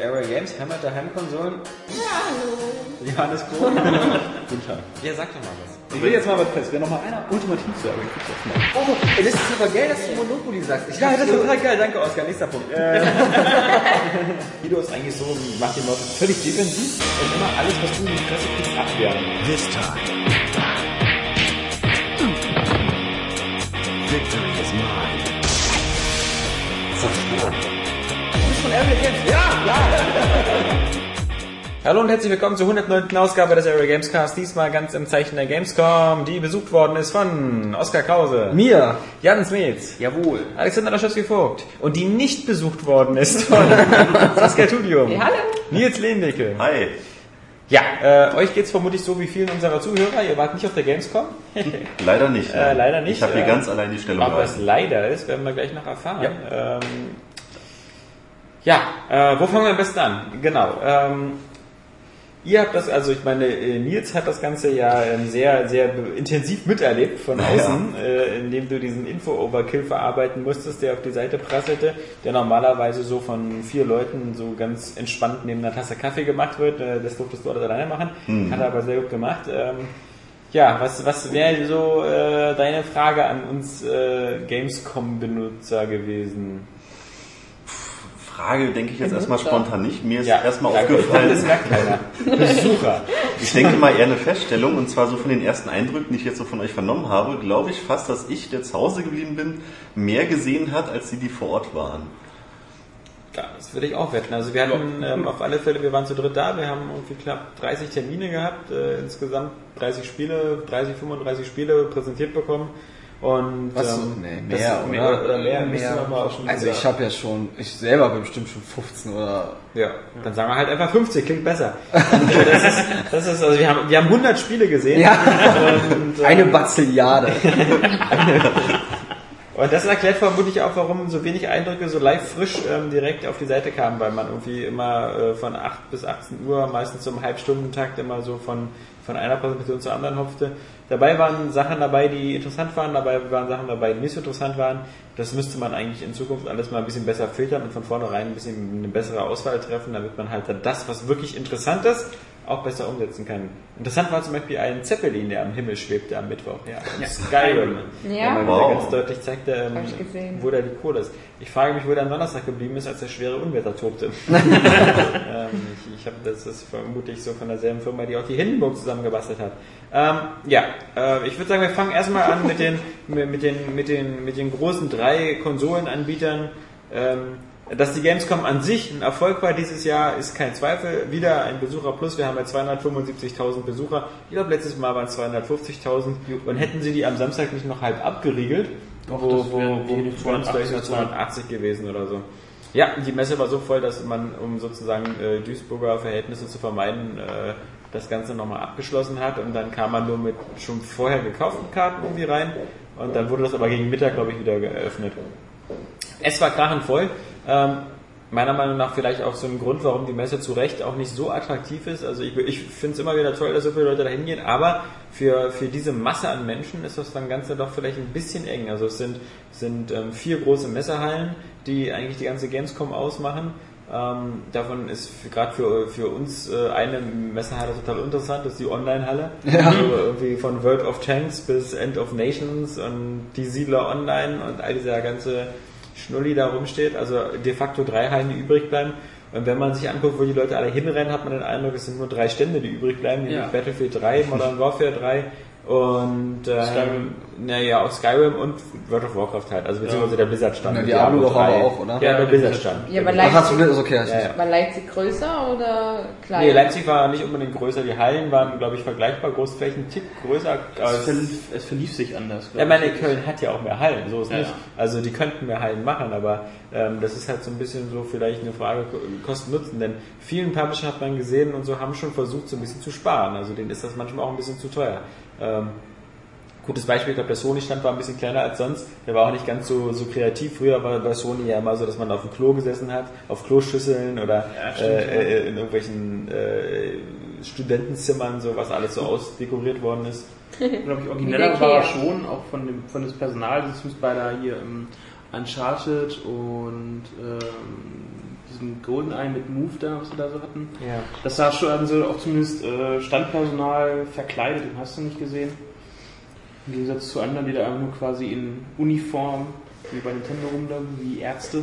Area Games, Heimat der Heimkonsolen. Ja, hallo. Johannes Kohl. Guten Tag. Ja, sag doch mal was. Ich will jetzt mal was fest. Wer noch mal einer ultimativ zu Area Games das macht. Oh, das ist aber geil, dass du Monopoly sagst. Ich ja, das ist total geil. Danke, Oskar. Nächster Punkt. Guido ist eigentlich so, macht die Leute völlig defensiv und immer alles, was du in die Presse kriegst, abwehren. This time. Victory is mine. Hallo und herzlich willkommen zur 109. Ausgabe des Area Gamescast. Diesmal ganz im Zeichen der Gamescom, die besucht worden ist von Oskar Krause, Mir? Jan Smets, Jawohl. Alexander Laschewski-Vogt und die nicht besucht worden ist von Saskia Tudium, Ja, hallo. Nils Lehndecke. Hi. Ja, äh, euch geht's vermutlich so wie vielen unserer Zuhörer. Ihr wart nicht auf der Gamescom. Leider nicht. Äh, leider nicht, Ich habe hier äh, ganz allein die Stellung Aber was leider ist, werden wir gleich noch erfahren. Ja, ähm, ja äh, wo fangen wir am besten an? Genau. Ähm, ihr habt das, also ich meine, äh, Nils hat das Ganze ja ähm, sehr, sehr intensiv miterlebt von Ja. außen, äh, indem du diesen Info-Overkill verarbeiten musstest, der auf die Seite prasselte, der normalerweise so von vier Leuten so ganz entspannt neben einer Tasse Kaffee gemacht wird. Äh, das durftest du alles alleine machen. Hat er aber sehr gut gemacht. Ähm, ja, was, was wäre so äh, deine Frage an uns äh, Gamescom-Benutzer gewesen? Frage denke ich jetzt erstmal spontan nicht. Mir ist erstmal ja, Das aufgefallen, merkt keiner. Besucher. ich denke mal eher eine Feststellung und zwar so von den ersten Eindrücken, die ich jetzt so von euch vernommen habe, glaube ich fast, dass ich, der zu Hause geblieben bin, mehr gesehen hat, als die, die vor Ort waren. Ja, das würde ich auch wetten. Also wir hatten ähm, auf alle Fälle, wir waren zu dritt da, wir haben irgendwie knapp 30 Termine gehabt, äh, insgesamt 30 Spiele, 30, 35 Spiele präsentiert bekommen. Und Was? ähm, nee, mehr, mehr oder? oder mehr, schon Also ich habe ja schon, ich selber bin bestimmt schon 15 oder... Ja, dann sagen wir halt einfach 50, klingt besser. Und, das ist, das ist, also wir haben, wir haben 100 Spiele gesehen. Ja, Und, äh, eine Bazilliarde. Und das erklärt vermutlich auch, warum so wenig Eindrücke so live frisch ähm, direkt auf die Seite kamen, weil man irgendwie immer äh, von 8 bis 18 Uhr, meistens zum Halbstundentakt immer so von, von einer Präsentation zur anderen hopfte. Dabei waren Sachen dabei, die interessant waren, dabei waren Sachen dabei, die nicht so interessant waren. Das müsste man eigentlich in Zukunft alles mal ein bisschen besser filtern und von vornherein ein bisschen eine bessere Auswahl treffen, damit man halt dann das, was wirklich interessant ist, auch besser umsetzen kann. Interessant war zum Beispiel ein Zeppelin, der am Himmel schwebte am Mittwoch. Ja, und Skyrim. Ja. Der Wow. ganz deutlich zeigte, ähm, wo da die Kohle ist. Ich frage mich, wo der am Donnerstag geblieben ist, als der schwere Unwetter tobte. ähm, ich ich habe das ist vermutlich so von derselben Firma, die auch die Hindenburg zusammengebastelt hat. Ähm, ja, äh, ich würde sagen, wir fangen erstmal an mit den, mit den, mit den, mit den großen drei Konsolenanbietern. Ähm, dass die Gamescom an sich ein Erfolg war dieses Jahr, ist kein Zweifel. Wieder ein Besucher plus. Wir haben ja 275.000 Besucher. Ich glaube, letztes Mal waren es 250.000. Und hätten sie die am Samstag nicht noch halb abgeriegelt, Doch, wo, das wo, wo die wo es vielleicht nur 280 280 gewesen oder so. Ja, die Messe war so voll, dass man, um sozusagen äh, Duisburger Verhältnisse zu vermeiden, äh, das Ganze nochmal abgeschlossen hat und dann kam man nur mit schon vorher gekauften Karten irgendwie rein und dann wurde das aber gegen Mittag, glaube ich, wieder geöffnet. Es war krachend voll. Ähm, meiner Meinung nach vielleicht auch so ein Grund, warum die Messe zu Recht auch nicht so attraktiv ist. Also ich, ich finde es immer wieder toll, dass so viele Leute da hingehen, aber für, für diese Masse an Menschen ist das dann Ganze doch vielleicht ein bisschen eng. Also es sind, sind ähm, vier große Messehallen, die eigentlich die ganze Gamescom ausmachen. Ähm, davon ist gerade für, für uns äh, eine Messehalle total interessant, das ist die Online-Halle. Also irgendwie von World of Tanks bis End of Nations und die Siedler Online und all dieser ganze Schnulli da rumsteht. Also de facto drei Hallen, die übrig bleiben. Und wenn man sich anguckt, wo die Leute alle hinrennen, hat man den Eindruck, es sind nur drei Stände, die übrig bleiben, nämlich Ja. Battlefield 3, Modern Warfare 3 und ähm, Skyrim. naja, auch Skyrim und World of Warcraft halt, also beziehungsweise der Blizzard-Stand. Ja, Diablo doch aber 3. auch, oder? Ja, der Ja, Blizzard-Stand. Ja, aber Ach, hast du Leipzig, das? Okay, Ja, ja. war Leipzig größer oder kleiner? Nee, Leipzig war nicht unbedingt größer, die Hallen waren, glaube ich, vergleichbar groß, vielleicht ein Tick größer. Es verlief, es verlief sich anders. Ja, meine, ich. Köln hat ja auch mehr Hallen, so ist Ja, nicht. ja. Also die könnten mehr Hallen machen, aber ähm, das ist halt so ein bisschen so vielleicht eine Frage Ko- Kosten-Nutzen, denn vielen Publisher hat man gesehen und so haben schon versucht, so ein bisschen zu sparen. Also denen ist das manchmal auch ein bisschen zu teuer. Ähm, gutes Beispiel, ich glaube, der Sony-Stand war ein bisschen kleiner als sonst. Der war auch nicht ganz so, so kreativ. Früher war bei Sony ja immer so, dass man auf dem Klo gesessen hat, auf Kloschüsseln oder Ja, stimmt, äh, äh, in irgendwelchen äh, Studentenzimmern, so was alles so ausdekoriert worden ist. glaube ich, origineller war er schon, auch von dem von des Personal, das ist bei da hier im Uncharted und ähm, diesem Goldeneye mit Move da, was wir da so hatten. Ja. Das sah schon also auch zumindest äh, Standpersonal verkleidet, den hast du nicht gesehen. Im Gegensatz zu anderen, die da einfach nur quasi in Uniform, wie bei Nintendo rumlaufen, wie Ärzte.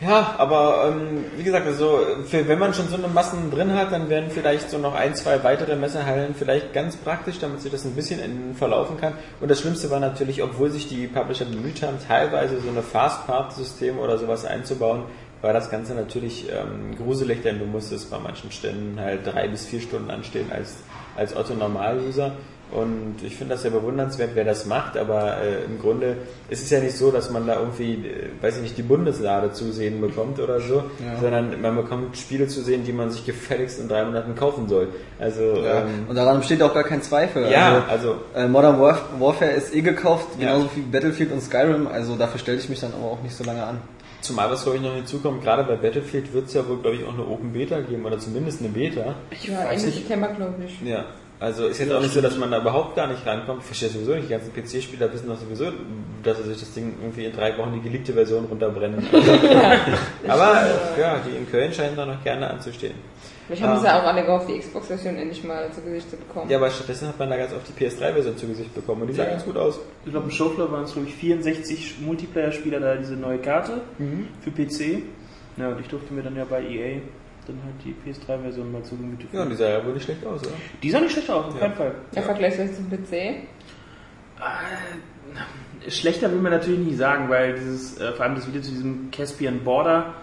Ja, aber ähm, wie gesagt, also für, wenn man schon so eine Massen drin hat, dann wären vielleicht so noch ein, zwei weitere Messerhallen vielleicht ganz praktisch, damit sich das ein bisschen verlaufen kann. Und das Schlimmste war natürlich, obwohl sich die Publisher bemüht haben, teilweise so eine Fast-Part-System oder sowas einzubauen, war das Ganze natürlich ähm, gruselig, denn du musstest bei manchen Ständen halt drei bis vier Stunden anstehen als, als Otto-Normal-User. Und ich finde das sehr bewundernswert, wer das macht, aber äh, im Grunde ist es ja nicht so, dass man da irgendwie, äh, weiß ich nicht, die Bundeslade zu sehen bekommt oder so, sondern man bekommt Spiele zu sehen, die man sich gefälligst in drei Monaten kaufen soll. Also, Ja. ähm, Und daran besteht auch gar kein Zweifel. ja, also, Also, äh, Modern Warf Warfare ist eh gekauft, Ja. genauso wie Battlefield und Skyrim, also dafür stelle ich mich dann aber auch nicht so lange an. Zumal was glaube ich noch hinzukommt, gerade bei Battlefield wird es ja wohl, glaube ich, auch eine Open Beta geben oder zumindest eine Beta. Ja, Ende September, glaube ich. Ja. Also ist jetzt auch nicht so, dass man da überhaupt gar nicht rankommt. Ich verstehe sowieso nicht. Die ganzen PC-Spieler wissen doch sowieso, dass sie sich das Ding irgendwie in drei Wochen die geliebte Version runterbrennen. Also, aber ja, die in Köln scheinen da noch gerne anzustehen. Vielleicht haben Ah. sie ja auch alle gehofft, die Xbox-Version endlich mal zu Gesicht zu bekommen. Ja, aber stattdessen hat man da ganz oft die PS3-Version zu Gesicht bekommen und die sah Ja. ganz gut aus. Ich glaube, im Showfloor waren es, glaube ich, 64 Multiplayer-Spieler da, diese neue Karte für PC. Ja, und ich durfte mir dann ja bei EA dann halt die PS3-Version mal zu Gemüte Ja, und die führen. sah ja wohl nicht schlecht aus, oder? Die sah nicht schlecht aus, auf keinen Fall. Ja, vergleichsweise zum PC. Schlechter will man natürlich nicht sagen, weil dieses, äh, vor allem das Video zu diesem Caspian Border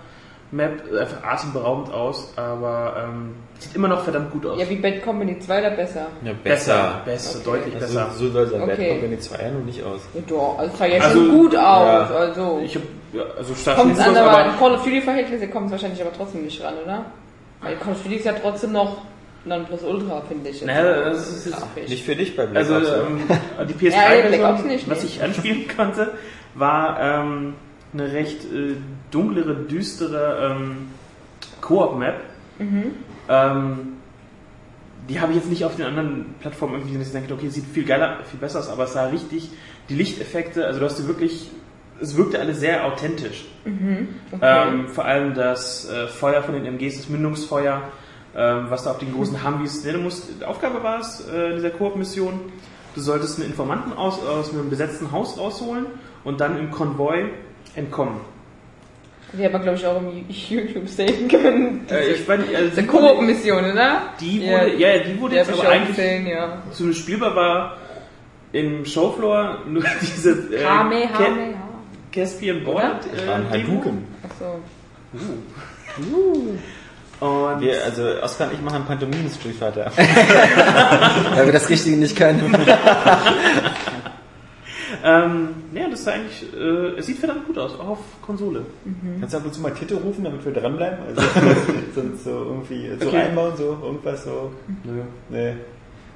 Map äh, einfach atemberaubend aus, aber ähm, sieht immer noch verdammt gut aus. Ja, wie Bad Company 2 oder besser? Ja, besser, besser, Okay. deutlich Also, besser. so soll sein Bad Okay. Company 2 ja nun nicht aus. Ja, doch, also sah ja Also, schon gut aus. ja. Also, Ich hab, ja, also stark kommt es an, aber in Call of Duty-Verhältnisse kommt es wahrscheinlich aber trotzdem nicht ran, oder? Weil Call of Duty ist ja trotzdem noch Nonplusultra, finde ich. jetzt. Naja, das ist- Grafisch. Nicht für dich bei Black Also Ops. ähm, die Ja, ja, Black Ops PS3-Version, nicht, was ich anspielen konnte, war ähm, eine recht äh, dunklere, düstere ähm, Koop-Map. Mhm. Ähm, die habe ich jetzt nicht auf den anderen Plattformen irgendwie gesehen, dass ich denke, okay, sieht viel geiler, viel besser aus, aber es sah richtig, die Lichteffekte, also du hast wirklich, es wirkte alles sehr authentisch. Okay. Ähm, vor allem das äh, Feuer von den MGs, das Mündungsfeuer, ähm, was da auf den großen Humvees, ne, du musst, die Aufgabe war es, äh, in dieser Koop-Mission, du solltest einen Informanten aus, aus einem besetzten Haus rausholen und dann im Konvoi entkommen. Die aber, glaube ich, auch im YouTube sehen können. Äh, ich nicht, also die Koop-Mission, oder? die wurde, ja, ja, die wurde jetzt aber eigentlich gesehen, ja. zumindest spielbar war im Showfloor nur diese äh, ja. Caspian? Board Das waren äh, Demo. Hadouken. Achso. Und Wir, also Oskar und ich machen Pantomimen Street Fighter. Weil wir das Richtige nicht können. Ähm, ja, das sah eigentlich, äh, es sieht verdammt gut aus, auch auf Konsole. Kannst du ab und zu mal Titte rufen, damit wir dranbleiben? Also sonst so irgendwie so Okay. einbauen, so irgendwas so. Nö. Nee.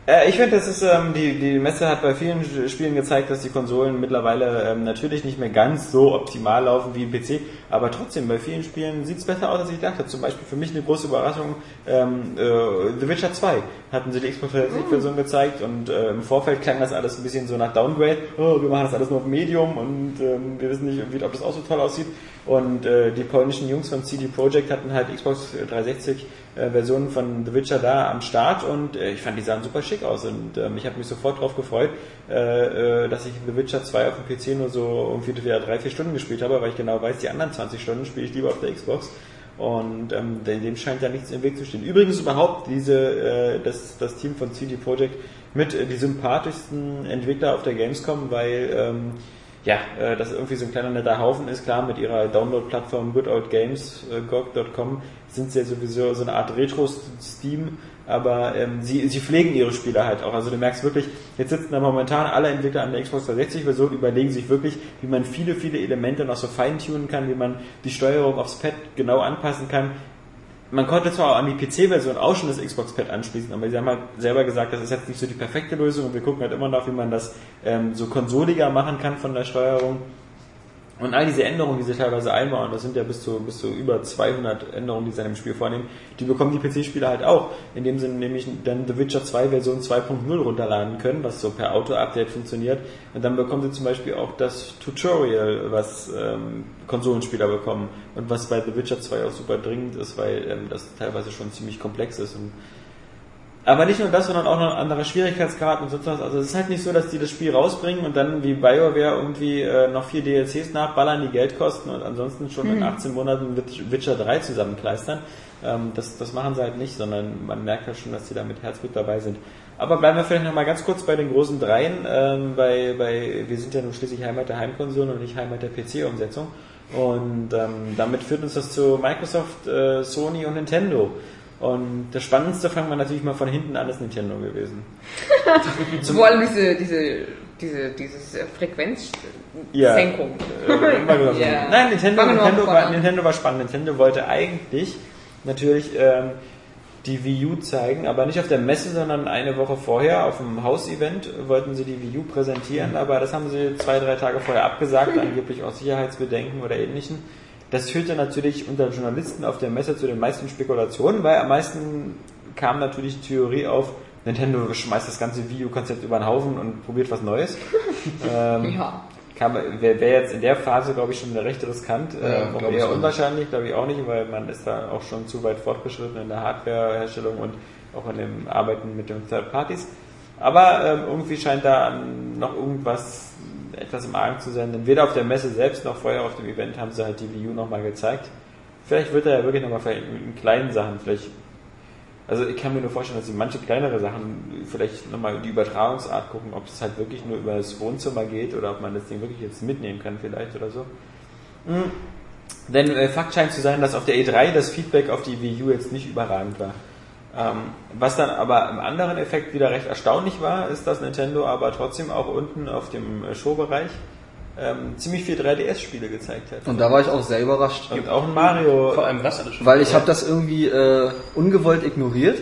Äh, ich finde, das ist ähm, die die Messe hat bei vielen Spielen gezeigt, dass die Konsolen mittlerweile ähm, natürlich nicht mehr ganz so optimal laufen wie ein PC, aber trotzdem bei vielen Spielen sieht es besser aus, als ich dachte. Zum Beispiel für mich eine große Überraschung: ähm, äh, The Witcher 2 hatten sie die Xbox 360-Version gezeigt und äh, im Vorfeld klang das alles ein bisschen so nach Downgrade. Oh, wir machen das alles nur auf Medium und ähm, wir wissen nicht, ob das auch so toll aussieht. Und äh, die polnischen Jungs von CD Projekt hatten halt Xbox 360 äh, Versionen von The Witcher da am Start und äh, ich fand die sahen super schick aus und ähm, ich habe mich sofort darauf gefreut, äh, äh, dass ich The Witcher 2 auf dem PC nur so irgendwie drei, vier Stunden gespielt habe, weil ich genau weiß, die anderen 20 Stunden spiele ich lieber auf der Xbox. Und ähm, dem scheint ja nichts im Weg zu stehen. Übrigens überhaupt diese äh, das, das Team von CD Projekt mit äh, die sympathischsten Entwickler auf der Gamescom, weil ähm, ja, äh, das irgendwie so ein kleiner netter Haufen ist, klar, mit ihrer Download-Plattform Good Old Games, äh, sind sie ja sowieso so eine Art Retro-Steam, aber ähm, sie, sie pflegen ihre Spiele halt auch. Also du merkst wirklich, jetzt sitzen da momentan alle Entwickler an der Xbox 360-Version, überlegen sich wirklich, wie man viele, viele Elemente noch so feintunen kann, wie man die Steuerung aufs Pad genau anpassen kann. Man konnte zwar auch an die PC-Version auch schon das Xbox-Pad anschließen, aber sie haben halt selber gesagt, das ist jetzt nicht so die perfekte Lösung und wir gucken halt immer noch, wie man das ähm, so konsoliger machen kann von der Steuerung. Und all diese Änderungen, die sie teilweise einbauen, das sind ja bis zu, bis zu über 200 Änderungen, die sie in einem Spiel vornehmen, die bekommen die PC-Spieler halt auch, indem sie nämlich dann The Witcher 2 Version 2.0 runterladen können, was so per Auto-Update funktioniert. Und dann bekommen sie zum Beispiel auch das Tutorial, was ähm, Konsolenspieler bekommen und was bei The Witcher 2 auch super dringend ist, weil ähm, das teilweise schon ziemlich komplex ist und aber nicht nur das, sondern auch noch ein anderer Schwierigkeitsgrad und sonst was. Also es ist halt nicht so, dass die das Spiel rausbringen und dann wie BioWare irgendwie äh, noch vier DLCs nachballern, die Geld kosten und ansonsten schon in 18 Monaten Witch- Witcher 3 zusammenkleistern. Ähm, das, das machen sie halt nicht, sondern man merkt halt schon, dass sie da mit Herzblut dabei sind. Aber bleiben wir vielleicht noch mal ganz kurz bei den großen Dreien. Ähm, bei, bei, wir sind ja nun schließlich Heimat der Heimkonsole und nicht Heimat der PC-Umsetzung. Und ähm, damit führt uns das zu Microsoft, äh, Sony und Nintendo. Und das Spannendste fangen wir natürlich mal von hinten an, ist Nintendo gewesen. Vor allem diese, diese, diese, dieses äh, Frequenzsenkung. Äh, immer gesagt. Ja. Nein, Nintendo, Nintendo, war. Nintendo war spannend. Nintendo wollte eigentlich natürlich ähm, die Wii U zeigen, aber nicht auf der Messe, sondern eine Woche vorher auf dem Hausevent wollten sie die Wii U präsentieren, aber das haben sie zwei, drei Tage vorher abgesagt, angeblich aus Sicherheitsbedenken oder ähnlichen. Das führte natürlich unter Journalisten auf der Messe zu den meisten Spekulationen, weil am meisten kam natürlich die Theorie auf, Nintendo schmeißt das ganze Wii U-Konzept über den Haufen und probiert was Neues. ähm, Ja. wäre wär jetzt in der Phase, glaube ich, schon recht riskant. Ja, äh, auch glaub ich eher unwahrscheinlich, glaube ich auch nicht, weil man ist da auch schon zu weit fortgeschritten in der Hardwareherstellung und auch in dem Arbeiten mit den Third Parties. Aber ähm, irgendwie scheint da noch irgendwas etwas im Argen zu sein, denn weder auf der Messe selbst noch vorher auf dem Event haben sie halt die Wii U nochmal gezeigt. Vielleicht wird er ja wirklich nochmal vielleicht in kleinen Sachen, vielleicht also ich kann mir nur vorstellen, dass sie manche kleinere Sachen vielleicht nochmal die Übertragungsart gucken, ob es halt wirklich nur über das Wohnzimmer geht oder ob man das Ding wirklich jetzt mitnehmen kann vielleicht oder so. Mhm. Denn äh, Fakt scheint zu sein, dass auf der E3 das Feedback auf die Wii U jetzt nicht überragend war. Ähm, was dann aber im anderen Effekt wieder recht erstaunlich war, ist, dass Nintendo aber trotzdem auch unten auf dem Showbereich ähm, ziemlich viel 3DS-Spiele gezeigt hat. Und da war ich auch sehr überrascht. Und auch ein Mario. Vor allem was alles schon. Weil ich habe das irgendwie äh, ungewollt ignoriert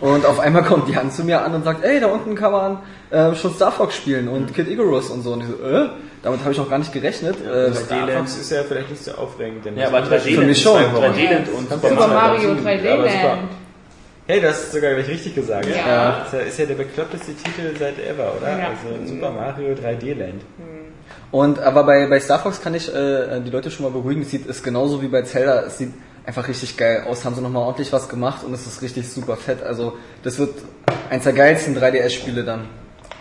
und auf einmal kommt die Hand zu mir an und sagt, ey, da unten kann man äh, schon Star Fox spielen und Kid Icarus und so. Und ich so, äh? Damit habe ich auch gar nicht gerechnet. Äh, Star Fox ist ja vielleicht nicht so aufregend. Denn Ja, aber das- 3D Für mich schon. 3D-Land und Super Mario Mario Bros. 3D Aber super. Land. Hey, das ist sogar gleich richtig gesagt. Ja. Ja, ist ja der bekloppteste Titel seit ever, oder? Ja. Also Super Mario 3D Land. Und aber bei, bei Star Fox kann ich äh, die Leute schon mal beruhigen. Es sieht ist genauso wie bei Zelda. Es sieht einfach richtig geil aus. Haben sie nochmal ordentlich was gemacht und es ist richtig super fett. Also das wird eins der geilsten 3DS-Spiele dann.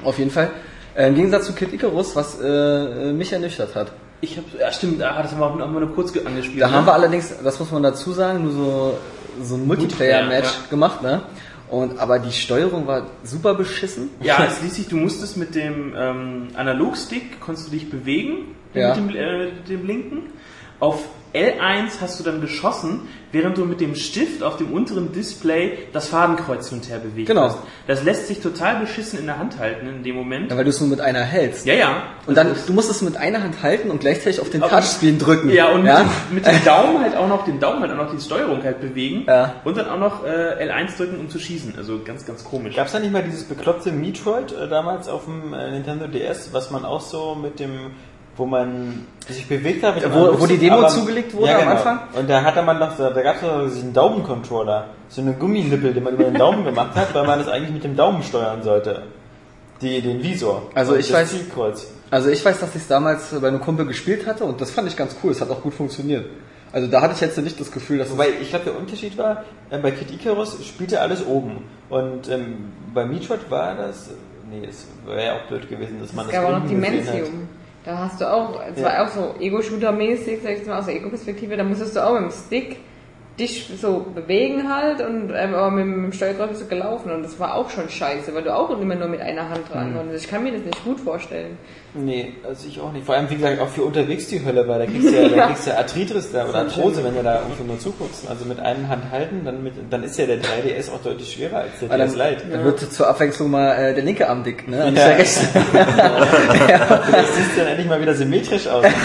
Auf jeden Fall. Äh, Im Gegensatz zu Kid Icarus, was äh, mich ernüchtert hat. Ich habe, ja stimmt, ah, das haben wir auch nur kurz ge- angespielt. Da ne? haben wir allerdings, das muss man dazu sagen, nur so, so ein Multiplayer-Match Multiplayer, gemacht, ne? Und, aber die Steuerung war super beschissen. Ja, es ließ sich, du musstest mit dem ähm, Analogstick, konntest du dich bewegen, Ja. mit dem, äh, dem linken. Auf L1 hast du dann geschossen, während du mit dem Stift auf dem unteren Display das Fadenkreuz hin und her bewegt Genau. hast. Das lässt sich total beschissen in der Hand halten in dem Moment. Ja, weil du es nur mit einer hältst. Ja, ja. Und dann, du musst es mit einer Hand halten und gleichzeitig auf den Touchscreen drücken. Ja, und ja? Mit, dem, mit dem Daumen halt auch noch, den Daumen halt auch noch die Steuerung halt bewegen. Ja. Und dann auch noch äh, L1 drücken, um zu schießen. Also ganz, ganz komisch. Gab es da nicht mal dieses bekloppte Metroid äh, damals auf dem äh, Nintendo DS, was man auch so mit dem, wo man sich bewegt hat? Wo- wo die Demo aber- zugelegt wurde ja, am genau. Anfang? Und da hatte man noch, so- da gab es so diesen Daumencontroller, so eine Gumminippel, den man über den Daumen gemacht hat, weil man es eigentlich mit dem Daumen steuern sollte. Die, den Visor. Also ich das weiß- Zielkreuz. Also ich weiß, dass ich es damals bei einem Kumpel gespielt hatte und das fand ich ganz cool. Es hat auch gut funktioniert. Also da hatte ich jetzt nicht das Gefühl, dass es Wobei, ich glaube, der Unterschied war, äh, bei Kid Icarus spielte alles oben. Und ähm, bei Metroid war das, nee, es wäre ja auch blöd gewesen, dass man Es das gab auch noch unten gesehen hat. Dimensium. Da hast du auch, es Ja. war auch so Ego-Shooter-mäßig, sag ich mal, aus der Ego-Perspektive, da musstest du auch mit dem Stick dich so bewegen halt und ähm, aber mit, dem Steuerkreuz bist du gelaufen und das war auch schon scheiße, weil du auch immer nur mit einer Hand Mhm. dran konntest. Ich kann mir das nicht gut vorstellen. Nee, also ich auch nicht. Vor allem, wie gesagt, auch für unterwegs die Hölle, weil da kriegst du ja, da Ja. kriegst ja Arthritis da oder Arthrose, wenn du da irgendwie nur zuguckst. Also mit einer Hand halten, dann, mit, dann ist ja der 3DS auch deutlich schwerer als der DS Lite. dann wird zur Abwechslung mal äh, der linke Arm dick, ne? Und nicht Ja. der rechte. Das sieht dann endlich mal wieder symmetrisch aus.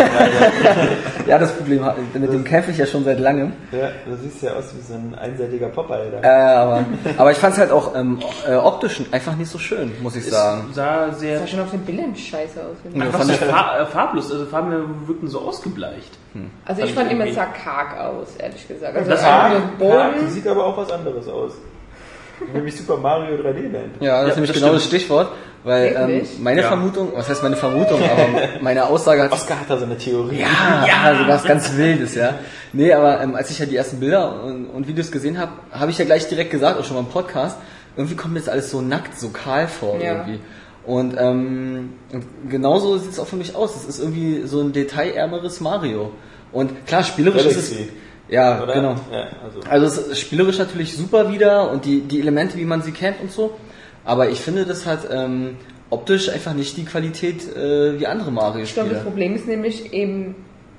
Ja, das Problem hat- mit dem kämpfe ich ja schon seit langem. ja, du siehst ja aus wie so ein einseitiger Popeye da. Äh, aber, aber ich fand es halt auch ähm, äh, optisch einfach nicht so schön, muss ich sagen. Es sah Das sehr sah schon auf den Bildern scheiße aus. Finde ich. Ja, fand ich- fa äh, farblos, also Farben wirkten so ausgebleicht. Also ich Fand fand ich immer, irgendwie- es sah karg aus, ehrlich gesagt. Also Das Karg, die Boden. sieht aber auch was anderes aus. Nämlich Super Mario 3D Land. Ja, das ist Ja, nämlich das genau das stimmt. Stichwort, weil ähm, meine Ja. Vermutung, was heißt meine Vermutung, aber meine Aussage hat Oscar hat da so eine Theorie. Ja, ja. sogar was ganz Wildes, ja. Nee, aber ähm, als ich ja die ersten Bilder und, und Videos gesehen habe, habe ich ja gleich direkt gesagt, auch schon mal im Podcast, irgendwie kommt mir das alles so nackt, so kahl vor Ja. irgendwie. Und, ähm, genauso sieht es auch für mich aus. Es ist irgendwie so ein detailärmeres Mario. Und klar, spielerisch ist es. Galaxy. Ja, Oder? genau. Ja, also. Also es ist spielerisch natürlich super wieder und die, die Elemente, wie man sie kennt und so. Aber ich finde, das hat ähm, optisch einfach nicht die Qualität äh, wie andere Ich glaube, Mario-Spiele. das Problem ist nämlich eben,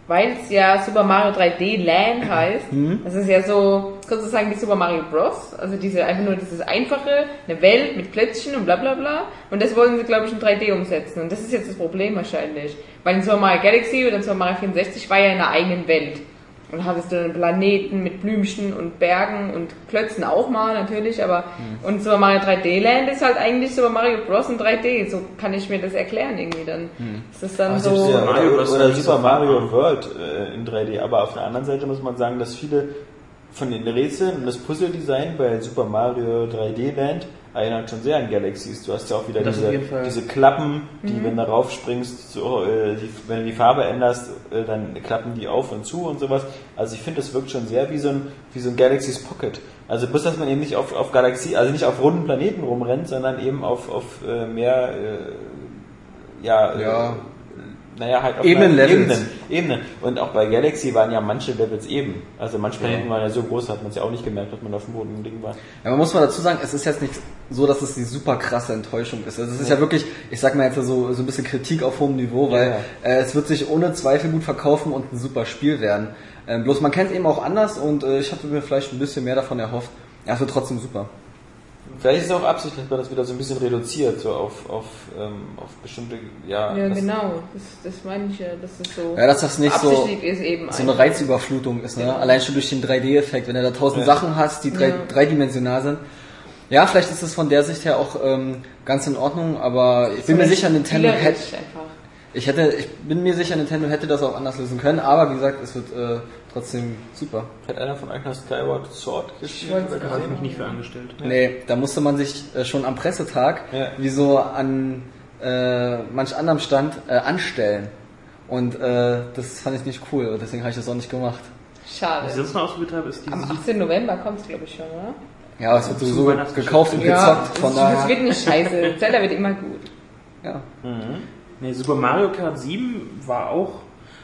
weil es ja Super Mario 3D Land heißt, Mhm. das ist ja so, sozusagen wie Super Mario Bros. Also diese einfach nur dieses einfache, eine Welt mit Plätzchen und bla bla bla. Und das wollen sie, glaube ich, in 3D umsetzen. Und das ist jetzt das Problem wahrscheinlich. Weil in Super Mario Galaxy oder in Super Mario 64 war ja in einer eigenen Welt. Und hattest du einen Planeten mit Blümchen und Bergen und Klötzen auch mal natürlich, aber Mhm. und Super Mario 3D Land ist halt eigentlich Super Mario Bros. in 3D. So kann ich mir das erklären irgendwie. Dann Mhm. ist das dann Also so. ja, Mario oder, oder Super Mario. World äh, in 3D. Aber auf der anderen Seite muss man sagen, dass viele von den Rätseln und das Puzzle-Design bei Super Mario 3D Land erinnert schon sehr an Galaxies. Du hast ja auch wieder diese, diese Klappen, die, Mhm. wenn du raufspringst, so, äh, die, wenn du die Farbe änderst, äh, dann klappen die auf und zu und sowas. Also ich finde, das wirkt schon sehr wie so ein, wie so ein Galaxy's Pocket. Also bloß, dass man eben nicht auf, auf Galaxie, also nicht auf runden Planeten rumrennt, sondern eben auf, auf äh, mehr, äh, ja, äh, Ja. Naja, halt auf Ebenenlevels. Ebenen, Ebene. Und auch bei Galaxy waren ja manche Levels eben. Also manche Planeten waren ja so groß, hat man es ja auch nicht gemerkt, dass man auf dem Boden Ding war. Ja, man muss mal dazu sagen, es ist jetzt nicht so, dass es die super krasse Enttäuschung ist. Also es ist ja, wirklich, ich sag mal jetzt so, so ein bisschen Kritik auf hohem Niveau, weil Ja. äh, es wird sich ohne Zweifel gut verkaufen und ein super Spiel werden. Ähm, bloß man kennt es eben auch anders und äh, ich hatte mir vielleicht ein bisschen mehr davon erhofft. Ja, es wird trotzdem super. Vielleicht ist es auch Absicht, dass man das wieder so ein bisschen reduziert, so auf, auf, ähm, auf bestimmte, ja. Ja, das- genau. Das, das meine ich ja, dass es so Ja, dass das nicht so, absichtlich ist eben so eine. Reizüberflutung ist, ne? Genau. Allein schon durch den 3D-Effekt, wenn du da tausend Ja. Sachen hast, die drei, Ja. dreidimensional sind. Ja, vielleicht ist es von der Sicht her auch ähm, ganz in Ordnung, aber ich bin mir sicher, Nintendo hätte, ich hätte, ich bin mir sicher, Nintendo hätte das auch anders lösen können, aber wie gesagt, es wird äh, trotzdem super. Hat einer von euch noch Skyward Sword gespielt? es Da habe ich mich nicht für angestellt. Nee, da musste man sich äh, schon am Pressetag, Ja. wie so an äh, manch anderem Stand, äh, anstellen. Und äh, das fand ich nicht cool, und deswegen habe ich das auch nicht gemacht. Was ich Schade. sonst noch ausprobiert habe, ist Am dieses 18. November kommt es, glaube ich, schon, oder? Ja, es wird sowieso gekauft und gezockt, von es, es daher. wird nicht scheiße. Zelda wird immer gut. Ja. Nee, Super Mario Kart 7 war auch,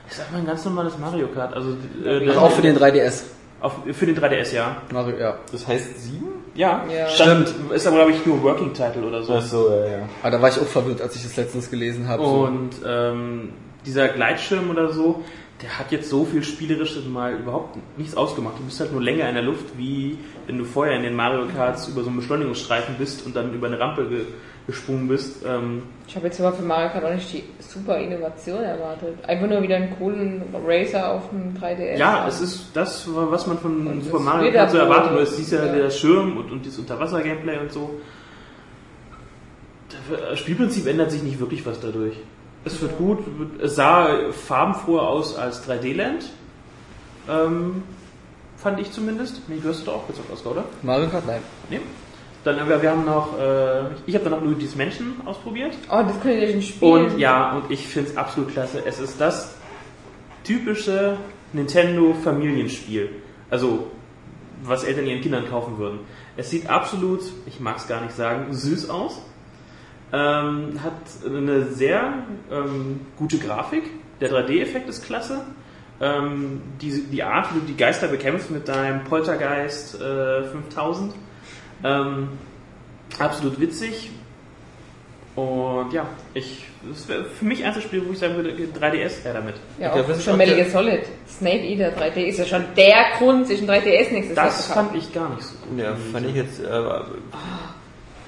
ich sag mal, ein ganz normales Mario Kart. Also, äh, Und auch für den 3DS. auf, für den 3DS, ja. Mario, ja. Das heißt sieben? Ja, Ja. Stand, ist aber, glaube ich, nur Working Title oder so. Ach so, ja, ja. Aber da war ich auch verwirrt, als ich das letztens gelesen habe. So. Und ähm, dieser Gleitschirm oder so, der hat jetzt so viel Spielerisches mal überhaupt nichts ausgemacht. Du bist halt nur länger in der Luft, wie wenn du vorher in den Mario Karts über so einen Beschleunigungsstreifen bist und dann über eine Rampe gesprungen bist. Ähm, Ich habe jetzt aber für Mario Kart auch nicht die super Innovation erwartet. Einfach nur wieder einen coolen Racer auf dem 3DS. ja, es ist das, was man von Und Super Mario Kart so erwartet. Nur es ist ja, ja. der Schirm und, und dieses Unterwasser-Gameplay und so. Das Spielprinzip ändert sich nicht wirklich was dadurch. Es wird gut, es sah farbenfroher aus als 3D-Land. Ähm, fand ich zumindest. Nee, du hast es doch auch gezockt, Oskar, oder? Mario Kart, nein. Nee. Dann, äh, wir, wir haben noch, äh, ich habe dann noch Luigi's Menschen ausprobiert. Oh, das könnt ihr nicht spielen. Und ja, und ich finde es absolut klasse. Es ist das typische Nintendo Familienspiel. Also, was Eltern ihren Kindern kaufen würden. Es sieht absolut, ich mag es gar nicht sagen, süß aus. Ähm, hat eine sehr ähm, gute Grafik. Der 3D-Effekt ist klasse. Ähm, die, die Art, wie du die Geister bekämpfst mit deinem Poltergeist äh, 5000. Ähm, absolut witzig. Und ja, ich, das wäre für mich erstes Spiel, wo ich sagen würde, 3DS her damit. ja, Ich glaub, auch das ist schon Metal Gear Solid. Snake Eater 3D ist ja schon der Grund, sich ein 3DS nächstes Jahr Das fand ich gar nicht so gut. Ja, fand ich jetzt, äh,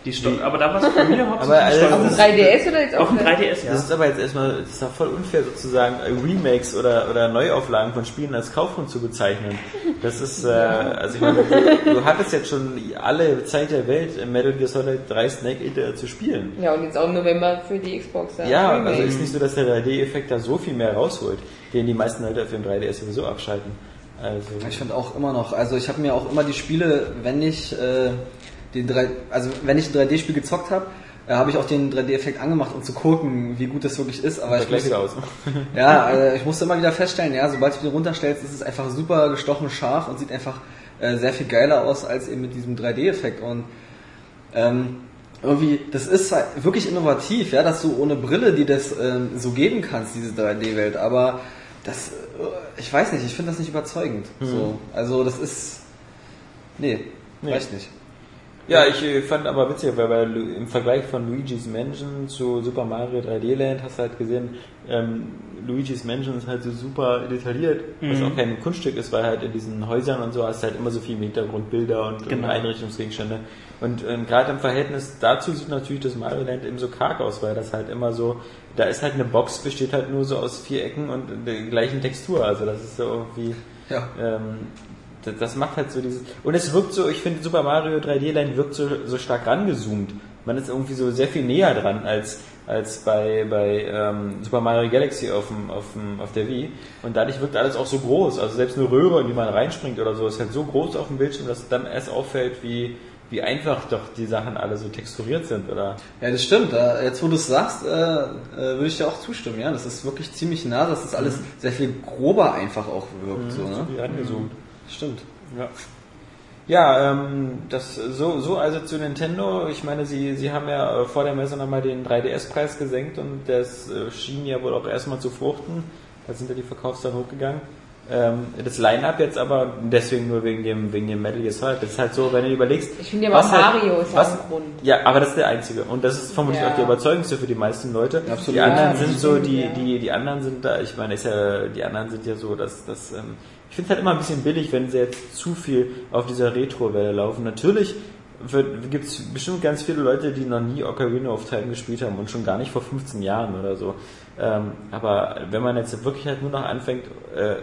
Die Sto- aber da war es bei mir Aber, hauptsächlich also, Steuerung. Auf dem 3DS oder jetzt Auf dem der- 3DS, ja. Das ist aber jetzt erstmal, das ist doch voll unfair sozusagen äh, Remakes oder, oder Neuauflagen von Spielen als Kaufgrund zu bezeichnen. Das ist, äh, also ich meine, du, du hattest jetzt schon alle Zeit der Welt in Metal Gear Solid 3 Snake Eater zu spielen. Ja, und jetzt auch im November für die Xbox. Ja, Remake. also ist nicht so, dass der 3D-Effekt da so viel mehr rausholt, den die meisten Leute auf dem 3DS sowieso abschalten. Also, Ich finde auch immer noch, also ich habe mir auch immer die Spiele, wenn ich äh, den 3, also wenn ich ein 3D-Spiel gezockt habe, äh, habe ich auch den 3D-Effekt angemacht, um zu gucken, wie gut das wirklich ist. Aber ich gleich muss, wieder aus. ja, äh, ich musste immer wieder feststellen, ja, sobald du den runterstellst, ist es einfach super gestochen scharf und sieht einfach äh, sehr viel geiler aus als eben mit diesem 3D-Effekt. Und ähm, irgendwie, das ist halt wirklich innovativ, ja, dass du ohne Brille dir das ähm, so geben kannst, diese 3D-Welt. Aber das, äh, ich weiß nicht, ich finde das nicht überzeugend. So, also das ist, nee, Nee. weiß nicht. Ja, ich äh, fand aber witzig, weil bei, im Vergleich von Luigi's Mansion zu Super Mario 3D Land hast du halt gesehen, ähm, Luigi's Mansion ist halt so super detailliert, was auch kein Kunststück ist, weil halt in diesen Häusern und so hast du halt immer so viel im Hintergrund Bilder und, und Genau. Einrichtungsgegenstände. Und ähm, gerade im Verhältnis dazu sieht natürlich das Mario Land eben so karg aus, weil das halt immer so, da ist halt eine Box, besteht halt nur so aus vier Ecken und der gleichen Textur, also das ist so irgendwie... Ja. Ähm, das, das macht halt so dieses. Und es wirkt so, ich finde Super Mario 3D Land wirkt so, so stark rangezoomt. Man ist irgendwie so sehr viel näher dran als, als bei, bei ähm, Super Mario Galaxy auf, dem, auf, dem, auf der Wii. Und dadurch wirkt alles auch so groß. Also selbst eine Röhre, in die man reinspringt oder so, ist halt so groß auf dem Bildschirm, dass dann erst auffällt, wie, wie einfach doch die Sachen alle so texturiert sind. Oder Ja, das stimmt. Jetzt, wo du es sagst, äh, äh, würde ich dir auch zustimmen. Ja, das ist wirklich ziemlich nah, dass das alles sehr viel grober einfach auch wirkt. So, ne? wie rangezoomt. Stimmt. Ja. Ja, ähm, das so so also zu Nintendo. Ich meine, sie sie haben ja äh, vor der Messe nochmal den 3DS-Preis gesenkt und das äh, schien ja wohl auch erstmal zu fruchten. Da sind ja die Verkaufszahlen hochgegangen. Ähm, das Line-Up jetzt aber deswegen nur wegen dem wegen dem Metal Gear Solid. Das ist halt so, wenn du überlegst. Ich finde ja was halt- Mario ist was, ein Grund. Ja, aber das ist der einzige und das ist vermutlich Ja. auch der überzeugendste für die meisten Leute. Absolut. Die anderen Ja, sind so die ja. die die anderen sind da. Ich meine, ist ja die anderen sind ja so, dass das ähm, ich finde es halt immer ein bisschen billig, wenn sie jetzt zu viel auf dieser Retro-Welle laufen. Natürlich gibt es bestimmt ganz viele Leute, die noch nie Ocarina of Time gespielt haben und schon gar nicht vor 15 Jahren oder so. Ähm, aber wenn man jetzt wirklich halt nur noch anfängt, äh,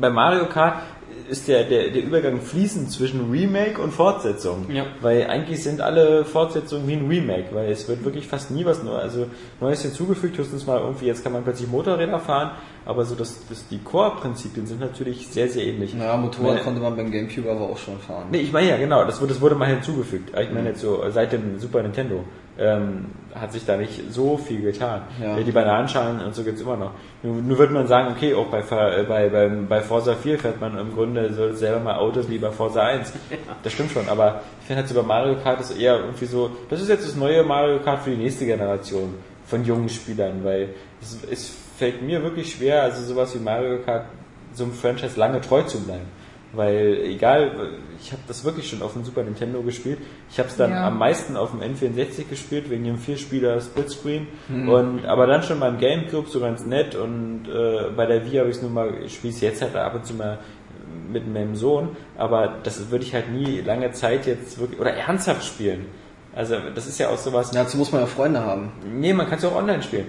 bei Mario Kart ist der, der, der Übergang fließend zwischen Remake und Fortsetzung. Ja. Weil eigentlich sind alle Fortsetzungen wie ein Remake, weil es wird wirklich fast nie was Neues, also Neues hinzugefügt, höchstens mal irgendwie, jetzt kann man plötzlich Motorräder fahren, aber so das, das, die Core-Prinzipien sind natürlich sehr, sehr ähnlich. Ja, Motorrad Weil- konnte man beim Gamecube aber auch schon fahren. Nee, ich meine ja, genau, das wurde, das wurde mal hinzugefügt. Ich meine jetzt so, seit dem Super Nintendo ähm, hat sich da nicht so viel getan. Ja. Die Bananenschalen und so gibt's immer noch. Nur, nur würde man sagen, okay, auch bei, äh, bei, bei, bei Forza 4 fährt man im Grunde so selber mal Autos wie bei Forza 1. Das stimmt schon, aber ich finde halt so bei Mario Kart ist eher irgendwie so, das ist jetzt das neue Mario Kart für die nächste Generation von jungen Spielern, weil es, es fällt mir wirklich schwer, also sowas wie Mario Kart so einem Franchise lange treu zu bleiben. Weil egal, ich habe das wirklich schon auf dem Super Nintendo gespielt. Ich habe es dann Ja. am meisten auf dem N64 gespielt, wegen dem Vierspieler Splitscreen. Und aber dann schon beim Gamecube so ganz nett und äh, bei der Wii habe ich es nur mal, ich spiele es jetzt halt ab und zu mal mit meinem Sohn, aber das würde ich halt nie lange Zeit jetzt wirklich oder ernsthaft spielen. Also das ist ja auch sowas. Dazu muss man ja Freunde haben. Nee, man kann es auch online spielen.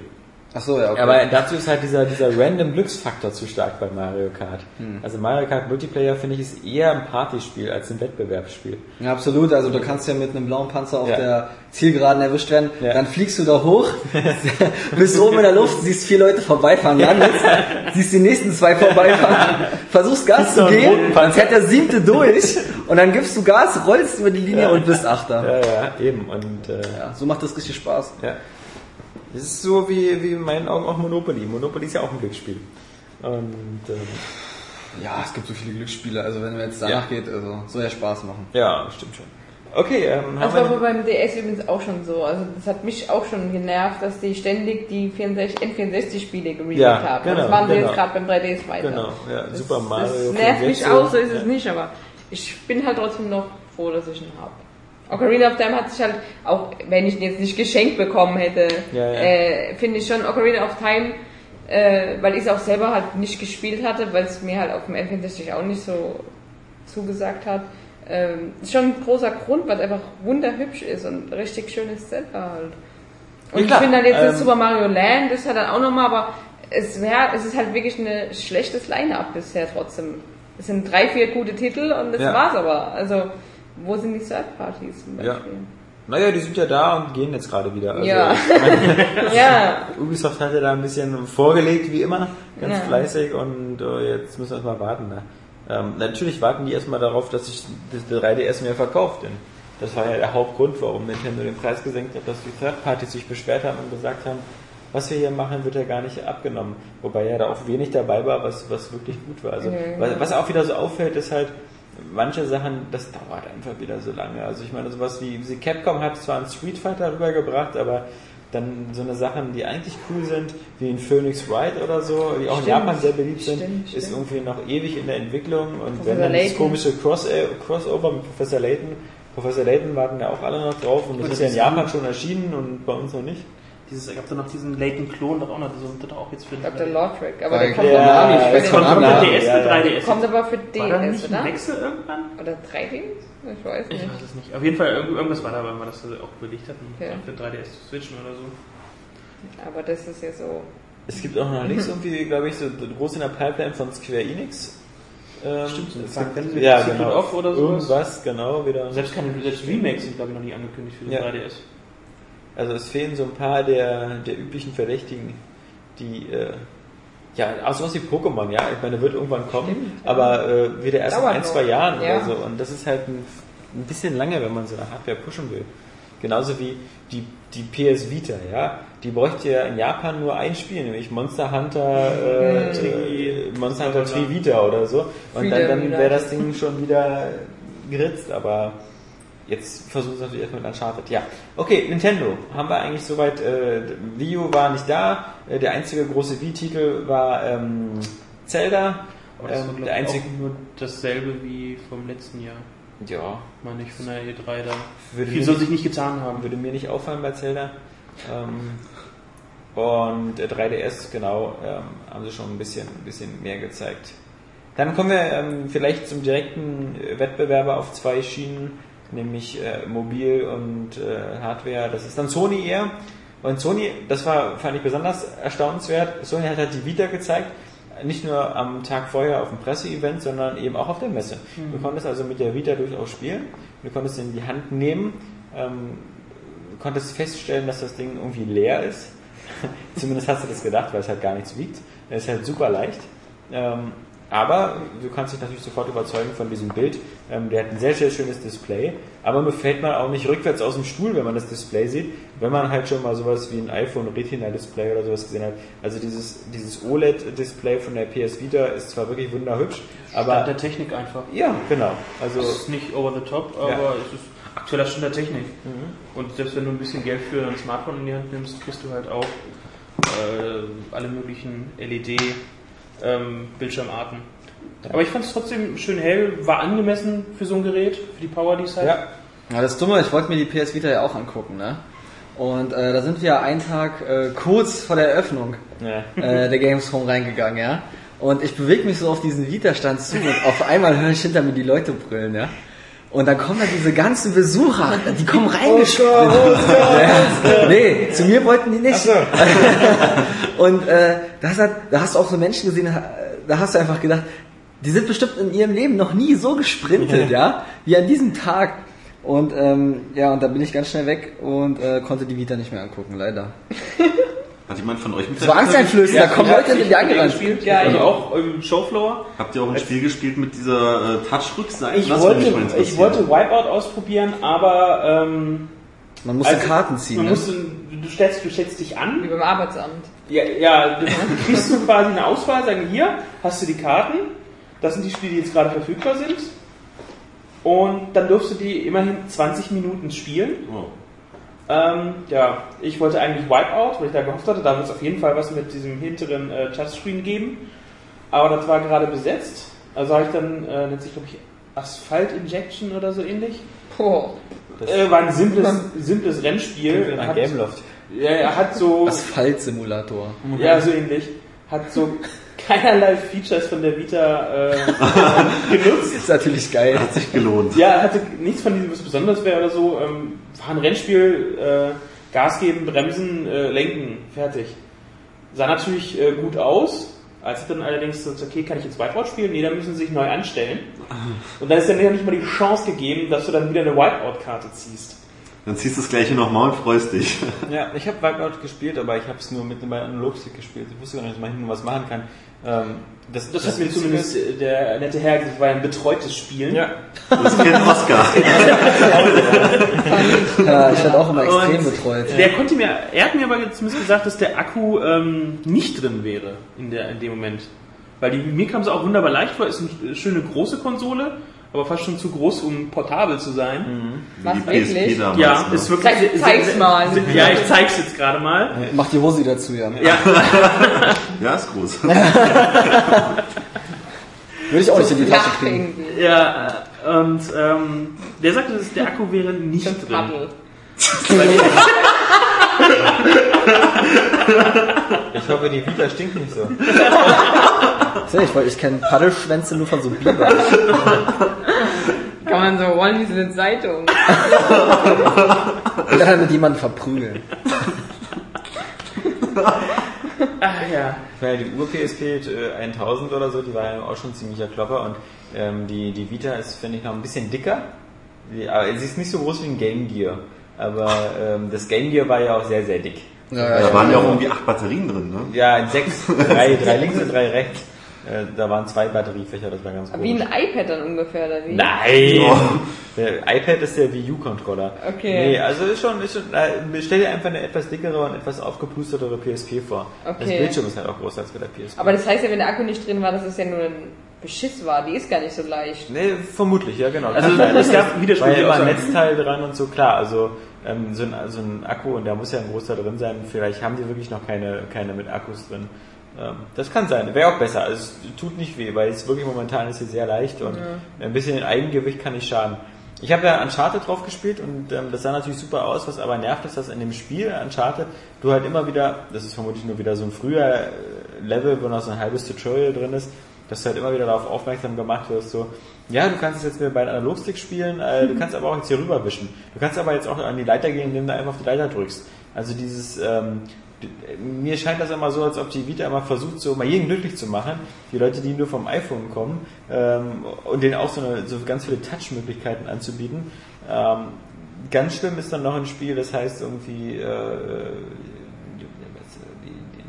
Ach so, ja, okay. Aber dazu ist halt dieser, dieser random Glücksfaktor zu stark bei Mario Kart. Also Mario Kart Multiplayer finde ich ist eher ein Partyspiel als ein Wettbewerbsspiel. Ja, absolut. Also du kannst ja mit einem blauen Panzer auf Ja. der Zielgeraden erwischt werden. Ja. Dann fliegst du da hoch, bist oben in der Luft, siehst vier Leute vorbeifahren, landest, siehst die nächsten zwei vorbeifahren, versuchst Gas zu geben, dann fährt der siebte durch und dann gibst du Gas, rollst über die Linie und bist Achter. Ja, ja, eben. Und äh, Ja, so macht das richtig Spaß. ja. Es ist so wie, wie in meinen Augen auch Monopoly. Monopoly ist ja auch ein Glücksspiel. Und ähm, Ja, es gibt so viele Glücksspiele. Also wenn man jetzt danach geht, also soll ja Spaß machen. ja, stimmt schon. Okay, ähm, Das war aber beim DS übrigens auch schon so. Also das hat mich auch schon genervt, dass die ständig die 64, N64-Spiele geremaked Ja, haben. genau, das machen sie genau. jetzt gerade beim 3DS weiter. Genau, ja, Das, Super Mario Das nervt mich 64. auch, so ist es Ja. nicht, aber ich bin halt trotzdem noch froh, dass ich ihn habe. Ocarina of Time hat sich halt, auch wenn ich ihn jetzt nicht geschenkt bekommen hätte, Ja, ja. Äh, finde ich schon Ocarina of Time, äh, weil ich es auch selber halt nicht gespielt hatte, weil es mir halt auf dem N64 auch nicht so zugesagt hat, ähm, ist schon ein großer Grund, weil es einfach wunderhübsch ist und richtig schönes Zelda halt. Und Ja, ich finde halt jetzt das ähm, Super Mario Land ist halt dann auch nochmal, aber es wäre, es ist halt wirklich ein schlechtes Line-Up bisher trotzdem. Es sind drei, vier gute Titel und das war's aber. Also, wo sind die Third-Parties zum Ja. Beispiel? Naja, die sind ja da und gehen jetzt gerade wieder. Also, Ja. ja. Ubisoft hatte da ein bisschen vorgelegt, wie immer, ganz Ja. fleißig und äh, jetzt müssen wir erstmal warten. Ne? Ähm, natürlich warten die erstmal darauf, dass sich das der 3DS mehr verkauft, denn das war ja der Hauptgrund, warum Nintendo den Preis gesenkt hat, dass die Third Parties sich beschwert haben und gesagt haben, was wir hier machen, wird ja gar nicht abgenommen. Wobei ja da auch wenig dabei war, was, was wirklich gut war. Also, Ja, was, was auch wieder so auffällt, ist halt, manche Sachen, das dauert einfach wieder so lange. Also ich meine, sowas wie, wie Capcom hat zwar einen Street Fighter rübergebracht, aber dann so eine Sachen, die eigentlich cool sind, wie ein Phoenix Wright oder so, die auch in Stimmt. Japan sehr beliebt sind, Stimmt, ist irgendwie noch ewig in der Entwicklung und Professor wenn dann das Layton. komische Cross Crossover mit Professor Layton, Professor Layton warten ja auch alle noch drauf und das Und ist ja in das- Japan schon erschienen und bei uns noch nicht. Dieses, es gab da noch diesen Layton-Klon, doch auch noch, das sollte doch auch jetzt für. Aber Weil- der kommt Ja, aber auch nicht es für Das den. kommt von Ja, der DS für ja. 3DS. Kommt aber für War da DS, nicht ein oder? Wechsel irgendwann? Oder 3DS? Ich weiß Ich nicht. weiß es nicht. Auf jeden Fall, irgend- irgendwas war da, weil wir das auch überlegt hatten, Okay. für 3DS zu switchen oder so. Aber das ist ja so. Es gibt auch noch nichts irgendwie, glaube ich, so groß in der Pipeline von Square Enix. Ähm, Stimmt, so Fantasy ja, Secret genau. of oder sowas. Irgendwas, genau, wieder. Selbst keine selbst Remakes sind, glaube ich, noch nie angekündigt für den Ja. 3DS. Also es fehlen so ein paar der, der üblichen Verdächtigen, die äh, ja, auch sowas wie Pokémon, ja, ich meine, wird irgendwann kommen, Stimmt, aber äh, wieder erst in ein, zwei Jahren Ja. oder so. Und das ist halt ein, ein bisschen lange, wenn man so eine Hardware pushen will. Genauso wie die, die PS Vita, ja. Die bräuchte ja in Japan nur ein Spiel, nämlich Monster Hunter, äh, Mhm. Tri, Monster Hunter Tri Vita oder so. Und dann, dann wäre das Ding schon wieder geritzt, aber Jetzt versuchen sie natürlich erstmal mit Uncharted. Ja. Okay, Nintendo. Haben wir eigentlich soweit, äh, Wii U war nicht da. Äh, der einzige große Wii-Titel war ähm, Zelda. Aber das war, Ähm, glaube der ich, einzige. nur dasselbe wie vom letzten Jahr. Ja, Meine ich von der E3 da. würde Viel soll sich nicht getan haben. würde mir nicht auffallen bei Zelda. Ähm, und äh, 3DS, genau, ähm, haben sie schon ein bisschen, ein bisschen mehr gezeigt. Dann kommen wir ähm, vielleicht zum direkten äh, Wettbewerber auf zwei Schienen, nämlich äh, Mobil und äh, Hardware. Das ist dann Sony eher. Und Sony, das war, fand ich besonders erstaunenswert. Sony hat halt die Vita gezeigt, nicht nur am Tag vorher auf dem Presseevent, sondern eben auch auf der Messe. Du konntest also mit der Vita durchaus spielen. Du konntest sie in die Hand nehmen, ähm, konntest feststellen, dass das Ding irgendwie leer ist. Zumindest hast du das gedacht, weil es halt gar nichts wiegt. Es ist halt super leicht. Ähm, aber du kannst dich natürlich sofort überzeugen von diesem Bild. Ähm, der hat ein sehr, sehr schönes Display. Aber nur fällt man auch nicht rückwärts aus dem Stuhl, wenn man das Display sieht. Wenn man halt schon mal sowas wie ein iPhone Retina Display oder sowas gesehen hat. Also dieses, dieses OLED-Display von der PS Vita ist zwar wirklich wunderhübsch, Stand aber der Technik einfach. ja, genau. Also Es ist nicht over the top, aber Ja. Mhm. es ist aktueller Stand der Technik. Und selbst wenn du ein bisschen Geld für ein Smartphone in die Hand nimmst, kriegst du halt auch äh, alle möglichen LED-Bildschirmarten. Aber ich fand es trotzdem schön hell, war angemessen für so ein Gerät, für die Power, die es hat. ja, Ja, das Dumme, ich wollte mir die PS Vita ja auch angucken, ne? Und äh, da sind wir einen Tag äh, kurz vor der Eröffnung ja. äh, der Gamescom reingegangen, ja? Und ich bewege mich so auf diesen Vita-Stand zu und auf einmal höre ich hinter mir die Leute brüllen, ja? Und dann kommen da diese ganzen Besucher, die kommen reingesprintet. Ja. Nee, zu mir wollten die nicht. Und äh, da, hast, halt- da hast du auch so Menschen gesehen, da hast du einfach gedacht, die sind bestimmt in ihrem Leben noch nie so gesprintet, ja, wie an diesem Tag. Und ähm, ja, und da bin ich ganz schnell weg und äh, konnte die Vita nicht mehr angucken, leider. Hat jemand von euch mit Das war angsteinflößend, da kommen Leute in die angerannt. gespielt, Ja, also ja. auch im Showfloor. Habt ihr auch ein Spiel gespielt mit dieser äh, Touch-Rückseite? Ich Das wollte, ich wollte Wipeout ausprobieren, aber ähm, Man musste also, Karten ziehen. Man Ne? musste, du, stellst, du stellst dich an Wie beim Arbeitsamt. Ja, ja du kriegst du quasi eine Auswahl, sagen hier, hast du die Karten, das sind die Spiele, die jetzt gerade verfügbar sind. Und dann durfst du die immerhin 20 Minuten spielen. Oh. Ähm, ja, ich wollte eigentlich Wipeout, weil ich da gehofft hatte, da wird es auf jeden Fall was mit diesem hinteren äh, Touchscreen geben. Aber das war gerade besetzt. Also habe ich dann, äh, nennt sich glaube ich Asphalt Injection oder so ähnlich. Boah. Äh, war ein simples, simples Rennspiel. Ein Gameloft. Ja, er hat so, Asphaltsimulator. ja, so ähnlich. Hat so keinerlei Features von der Vita äh, genutzt. Ist natürlich geil. Hat sich gelohnt. Ja, hatte nichts von diesem, was besonders wäre oder so. Ähm, war ein Rennspiel, äh, Gas geben, bremsen, äh, lenken, fertig. Sah natürlich äh, gut aus. Als ich dann allerdings so, okay, kann ich jetzt Whiteout spielen? Nee, dann müssen sie sich neu anstellen. Und dann ist dann ja nicht mal die Chance gegeben, dass du dann wieder eine Whiteout-Karte ziehst. Dann ziehst du das gleiche nochmal und freust dich. Ja, ich habe Wipeout gespielt, aber ich habe es nur mit einem Analogstick gespielt. Ich wusste gar nicht, dass man hinten was machen kann. Ähm, das, Das, hat mir zumindest ist- äh, der nette Herr gesagt, war ein betreutes Spielen. Ja, Das kennt Oscar. Ja, ich werde auch immer extrem Und betreut. Der konnte mir, er hat mir aber zumindest gesagt, dass der Akku ähm, nicht drin wäre in, der, in dem Moment. Weil die, mir kam es auch wunderbar leicht vor, ist eine schöne große Konsole, aber fast schon zu groß, um portabel zu sein. Was, Wie die wirklich? Ja, ist wirklich. Zeig- zeig's mal. Ja, ich zeig's jetzt gerade mal. Mach die Hose dazu, Jan. Ja, ja, ist groß. Würde ich auch nicht in die Tasche kriegen. ja äh, und ähm, der sagte, dass der Akku wäre nicht Das drin. Ich hoffe, die Vita stinkt nicht so. Ich, ich kenne Paddelschwänze nur von so Biber. Kann man so so eine Zeitung. Und dann mit jemandem verprügeln. Ach ja. Ja, die Ur-PSP äh, 1000 oder so, die war ja auch schon ziemlicher Klopper und ähm, die, die Vita ist, finde ich, noch ein bisschen dicker. Die, aber sie ist nicht so groß wie ein Game Gear. Aber ähm, das Game Gear war ja auch sehr, sehr dick. Ja, Da waren ja auch irgendwie acht Batterien drin, ne? Ja, sechs, drei, drei links und drei rechts. Äh, da waren zwei Batteriefächer, das war ganz Wie komisch. ein iPad dann ungefähr, oder wie? Nein! Der iPad ist der Wii U-Controller. Okay. Nee, also ist schon, ist schon äh, stell dir einfach eine etwas dickere und etwas aufgeplustertere PSP vor. Das Okay. Bildschirm ist halt auch größer als bei der PSP. Aber das heißt ja, wenn der Akku nicht drin war, dass es ja nur ein Beschiss war. Die ist gar nicht so leicht. Nee, vermutlich, ja genau. Also, es gab ja immer ein. Netzteil dran und so, klar, also ähm, so, ein, so ein Akku und da muss ja ein Großteil drin sein, vielleicht haben die wirklich noch keine, keine mit Akkus drin. Ähm, das kann sein, wäre auch besser, also es tut nicht weh, weil es wirklich momentan ist sie sehr leicht und ein bisschen Eigengewicht kann nicht schaden. Ich habe ja Uncharted drauf gespielt und ähm, das sah natürlich super aus, was aber nervt ist, dass in dem Spiel Uncharted du halt immer wieder, das ist vermutlich nur wieder so ein früher äh, Level, wo noch so ein halbes Tutorial drin ist, dass du halt immer wieder darauf aufmerksam gemacht wirst, so, ja, du kannst es jetzt mit beiden Analogstick spielen, äh, du kannst aber auch jetzt hier rüberwischen. Du kannst aber jetzt auch an die Leiter gehen, indem du einfach auf die Leiter drückst. Also dieses, ähm, mir scheint das immer so, als ob die Vita immer versucht, so mal jeden glücklich zu machen. Die Leute, die nur vom iPhone kommen ähm, und denen auch so, eine, so ganz viele Touch-Möglichkeiten anzubieten. Ähm, ganz schlimm ist dann noch ein Spiel, das heißt irgendwie äh,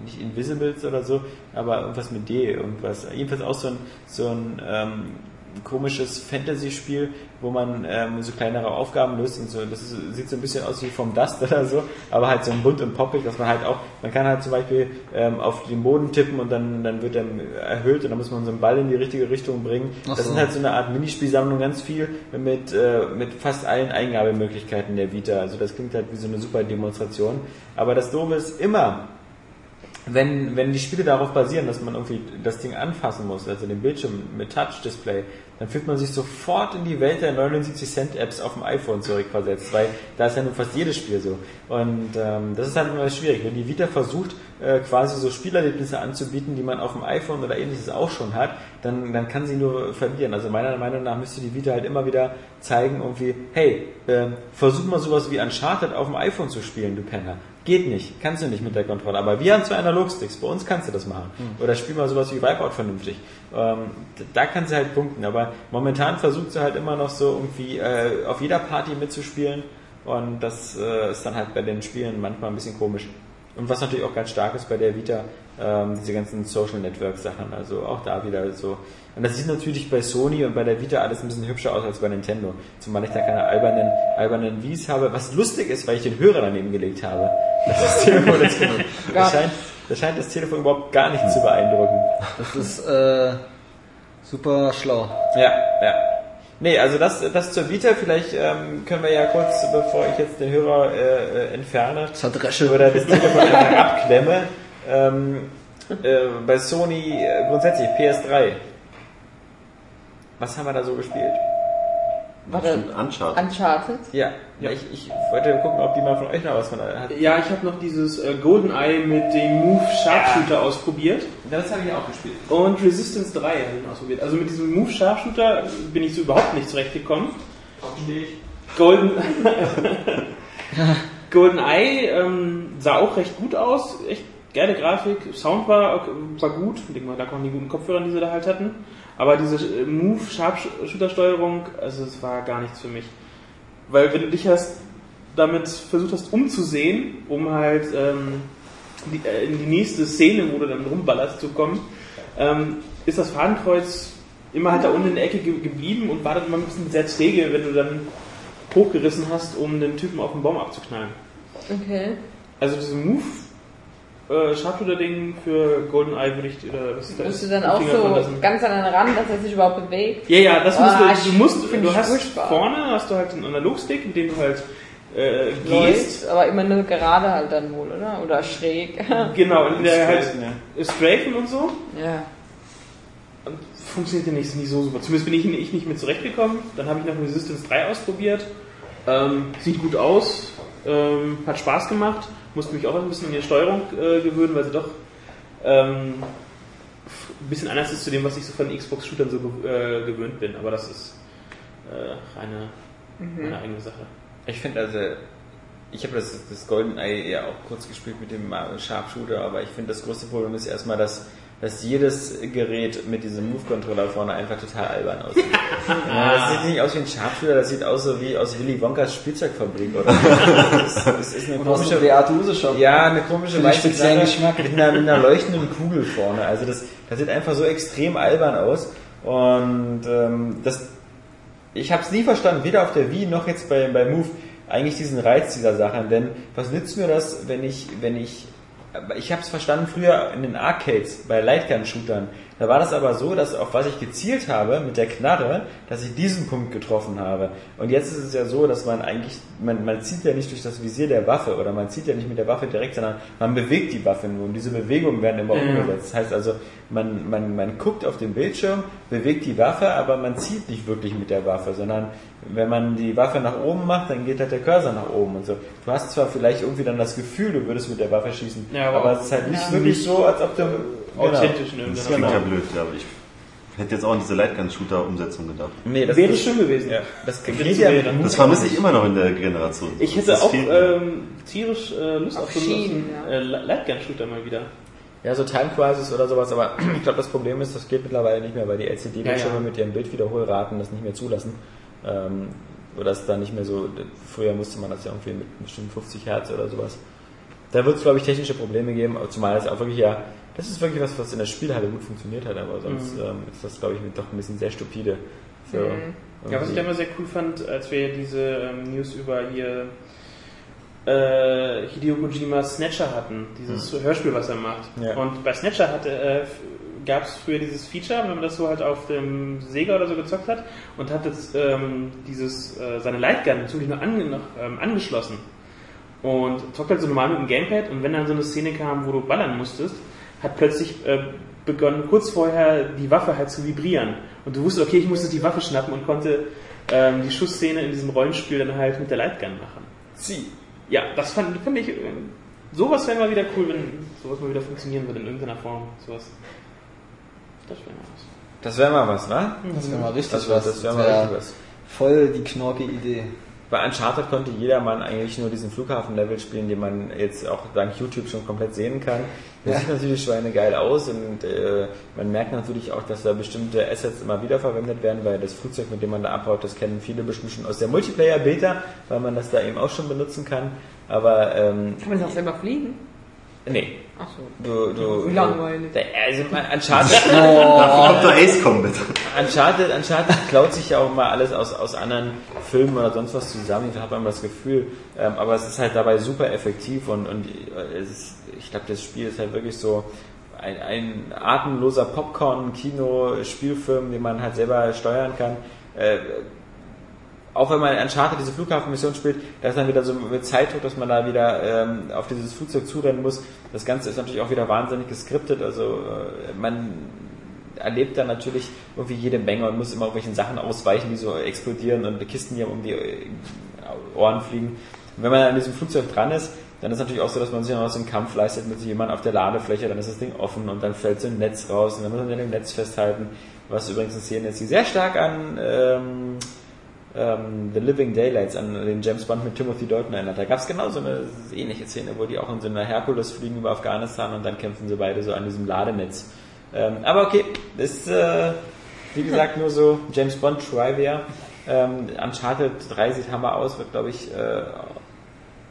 nicht Invisibles oder so, aber irgendwas mit D, irgendwas. Jedenfalls auch so ein, so ein ähm, komisches Fantasy-Spiel, wo man ähm, so kleinere Aufgaben löst und so. Das ist, sieht so ein bisschen aus wie vom Dust oder so, aber halt so ein bunt und poppig, dass man halt auch, man kann halt zum Beispiel ähm, auf den Boden tippen und dann, dann wird er erhöht und dann muss man so einen Ball in die richtige Richtung bringen. Ach Das so. sind halt so eine Art Minispielsammlung, ganz viel mit, äh, mit fast allen Eingabemöglichkeiten der Vita. Also das klingt halt wie so eine super Demonstration. Aber das Doofe ist immer, wenn, wenn die Spiele darauf basieren, dass man irgendwie das Ding anfassen muss, also den Bildschirm mit Touch-Display, dann fühlt man sich sofort in die Welt der 79-Cent-Apps auf dem iPhone zurückversetzt, weil da ist ja nun fast jedes Spiel so. Und ähm, das ist halt immer schwierig. Wenn die Vita versucht, äh, quasi so Spielerlebnisse anzubieten, die man auf dem iPhone oder ähnliches auch schon hat, dann, dann kann sie nur verlieren. Also meiner Meinung nach müsste die Vita halt immer wieder zeigen, irgendwie, hey, ähm, versuch mal sowas wie Uncharted auf dem iPhone zu spielen, du Penner. Geht nicht, kannst du nicht mit der Kontrolle. Aber wir haben zwei Analogsticks, bei uns kannst du das machen. Oder spiel mal sowas wie Wipeout vernünftig. Ähm, da kann sie halt punkten. Aber momentan versucht sie halt immer noch so irgendwie äh, auf jeder Party mitzuspielen. Und das äh, ist dann halt bei den Spielen manchmal ein bisschen komisch. Und was natürlich auch ganz stark ist bei der Vita, ähm, diese ganzen Social Network Sachen. Also auch da wieder so. Und das sieht natürlich bei Sony und bei der Vita alles ein bisschen hübscher aus als bei Nintendo. Zumal ich da keine albernen, albernen Wies habe. Was lustig ist, weil ich den Hörer daneben gelegt habe. Das, ist das, Telefon, das, das, scheint, das scheint das Telefon überhaupt gar nicht zu beeindrucken. Das ist äh, super schlau. Ja, ja. Nee, also das, das zur Vita, vielleicht ähm, können wir ja kurz, bevor ich jetzt den Hörer äh, entferne, Zerdresche. oder das Telefon einfach abklemme, ähm, äh, bei Sony äh, grundsätzlich PS3. Was haben wir da so gespielt? Warte, Stimmt, Uncharted. Uncharted? Ja, ja. Ich, ich wollte gucken, ob die mal von euch noch was von hat. Ja, ich habe noch dieses äh, GoldenEye mit dem Move Sharpshooter ausprobiert. Das habe ich auch gespielt. Und Resistance 3 habe ich ausprobiert. Also mit diesem Move Sharpshooter bin ich so überhaupt nicht zurechtgekommen. Verstehe ich. Golden GoldenEye ähm, sah auch recht gut aus, echt geile Grafik, Sound war, war gut, ich denke mal, da kommen die guten Kopfhörer, die sie da halt hatten. Aber diese äh, Move Sharpshooter Steuerung, also es war gar nichts für mich. Weil wenn du dich hast damit versucht hast umzusehen, um halt ähm, die, äh, in die nächste Szene, wo du dann rumballerst, zu kommen, ähm, ist das Fadenkreuz immer halt da unten in der Ecke ge geblieben und war dann immer ein bisschen sehr träge, wenn du dann hochgerissen hast, um den Typen auf den Baum abzuknallen. Okay. Also diese Move äh, Sharpshooter-Ding für GoldenEye würde ich oder was ist das? Musst du dann auch so ganz an den Rand, dass er sich überhaupt bewegt? Ja, ja, das musst Ah, du, du musst, du ich hast furchtbar. vorne hast du halt einen Analogstick, mit dem du halt äh, gehst. Läuft, aber immer nur gerade halt dann wohl, oder? Oder schräg. Genau, entweder halt Strafen, ja. strafen und so. ja. Und funktioniert ja nicht, nicht so super. Zumindest bin ich, ich nicht mit zurechtgekommen. Dann habe ich noch Resistance 3 ausprobiert. Ähm, sieht gut aus, ähm, hat Spaß gemacht. Musste mich auch ein bisschen an die Steuerung äh, gewöhnen, weil sie doch ähm, ein bisschen anders ist zu dem, was ich so von Xbox-Shootern so äh, gewöhnt bin. Aber das ist äh, reine, meine eigene Sache. Ich finde also, ich habe das, das GoldenEye ja auch kurz gespielt mit dem Sharpshooter, aber ich finde das größte Problem ist erstmal, dass, dass jedes Gerät mit diesem Move-Controller vorne einfach total albern aussieht. ja, das sieht nicht aus wie ein Sharpshooter, das sieht aus so wie aus Willy Wonkas Spielzeugfabrik oder so. Das, ist eine Und komische dem Beate Use Shop. ja, eine komische weiße speziellen Geschmack. mit einer, mit einer leuchtenden Kugel vorne. Also das, das sieht einfach so extrem albern aus. Und ähm, das, ich habe es nie verstanden, weder auf der Wii noch jetzt bei, bei Move, eigentlich diesen Reiz dieser Sache. Denn was nützt mir das, wenn ich, wenn ich, ich habe es verstanden früher in den Arcades bei Lightgun-Shootern. Da war das aber so, dass auf was ich gezielt habe mit der Knarre, dass ich diesen Punkt getroffen habe. Und jetzt ist es ja so, dass man eigentlich, man, man zieht ja nicht durch das Visier der Waffe oder man zieht ja nicht mit der Waffe direkt, sondern man bewegt die Waffe nur und diese Bewegungen werden immer umgesetzt. Das heißt also, man, man, man guckt auf den Bildschirm, bewegt die Waffe, aber man zieht nicht wirklich mit der Waffe, sondern wenn man die Waffe nach oben macht, dann geht halt der Cursor nach oben und so. Du hast zwar vielleicht irgendwie dann das Gefühl, du würdest mit der Waffe schießen, Ja, aber aber, es ist halt nicht wirklich so, als ob du Authentisch in Das irgendeiner klingt ja Form. blöd, ja, aber ich hätte jetzt auch an diese Lightgun-Shooter-Umsetzung gedacht. Nee, das Wäre schön gewesen. Ja, das ja Das vermisse ich immer noch in der Generation. Ich hätte Das auch ähm, tierisch äh, Lust Auf auf, so einen- ja. äh, Lightgun-Shooter mal wieder. Ja, so Time Crisis oder sowas, aber ich glaube, das Problem ist, das geht mittlerweile nicht mehr, weil die LCD-Bildschirme Ja, ja. mit ihren Bildwiederholraten das nicht mehr zulassen. Ähm, oder es da nicht mehr so, früher musste man das ja irgendwie mit bestimmt 50 Hertz oder sowas. Da wird es, glaube ich, technische Probleme geben, zumal es auch wirklich ja, das ist wirklich was, was in der Spielhalle gut funktioniert hat, aber sonst ähm, ist das, glaube ich, doch ein bisschen sehr stupide. Für Ja, was ich da immer sehr cool fand, als wir diese ähm, News über hier äh, Hideo Kojima Snatcher hatten, dieses Hörspiel, was er macht. Ja. Und bei Snatcher hatte, äh, gab es früher dieses Feature, wenn man das so halt auf dem Sega oder so gezockt hat und hat jetzt ähm, dieses äh, seine Lightgun natürlich noch, ange, noch ähm, angeschlossen und zockt halt so normal mit dem Gamepad und wenn dann so eine Szene kam, wo du ballern musstest, hat plötzlich äh, begonnen, kurz vorher die Waffe halt zu vibrieren. Und du wusstest, okay, ich muss jetzt die Waffe schnappen und konnte ähm, die Schussszene in diesem Rollenspiel dann halt mit der Lightgun machen. Sie. Ja, das fand, fand ich, äh, sowas wäre mal wieder cool, wenn sowas mal wieder funktionieren würde in irgendeiner Form. Sowas. Das wäre mal was. Das wäre mal was, wa? Das wäre mal richtig Das wär- was. das wär Das mal wär richtig was. Voll die knorke Idee. Bei Uncharted konnte jedermann eigentlich nur diesen Flughafen-Level spielen, den man jetzt auch dank YouTube schon komplett sehen kann. Das Ja. sieht natürlich schweinegeil aus und äh, man merkt natürlich auch, dass da bestimmte Assets immer wieder verwendet werden, weil das Flugzeug, mit dem man da abhaut, das kennen viele bestimmt schon aus der Multiplayer-Beta, weil man das da eben auch schon benutzen kann. Aber ähm, Kann man das auch selber fliegen? Nee, Ach so. du, du, Wie langweilig. Also Uncharted, Kommt der Ace Combat. Uncharted, Uncharted klaut sich ja auch mal alles aus, aus anderen Filmen oder sonst was zusammen, da hat man das Gefühl. Ähm, aber es ist halt dabei super effektiv und, und äh, es ist, ich glaube, das Spiel ist halt wirklich so ein, ein atemloser Popcorn-Kino-Spielfilm, den man halt selber steuern kann. Äh, auch wenn man Uncharted diese Flughafenmission spielt, da ist dann wieder so mit Zeitdruck, dass man da wieder ähm, auf dieses Flugzeug zurennen muss. Das Ganze ist natürlich auch wieder wahnsinnig geskriptet. Also äh, man erlebt dann natürlich irgendwie jede Menge und muss immer irgendwelchen Sachen ausweichen, die so explodieren und Kisten, die um die äh, Ohren fliegen. Und wenn man an diesem Flugzeug dran ist, dann ist natürlich auch so, dass man sich noch so einen Kampf leistet mit jemandem auf der Ladefläche, dann ist das Ding offen und dann fällt so ein Netz raus und dann muss man an dem Netz festhalten, was übrigens eine Szene ist, die sehr stark an ähm, ähm, The Living Daylights, an den James Bond mit Timothy Dalton erinnert. Da gab es genau so eine ähnliche Szene, wo die auch in so einer Herkules fliegen über Afghanistan und dann kämpfen sie beide so an diesem Ladenetz. Ähm, aber okay, das ist, äh, wie gesagt, nur so James Bond Trivia. Ähm, Uncharted 3 sieht hammer aus, wird glaube ich äh,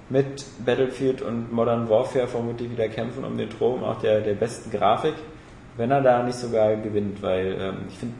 mit Battlefield und Modern Warfare vermutlich wieder kämpfen um den Thron auch der, der besten Grafik, wenn er da nicht sogar gewinnt, weil ähm, ich finde,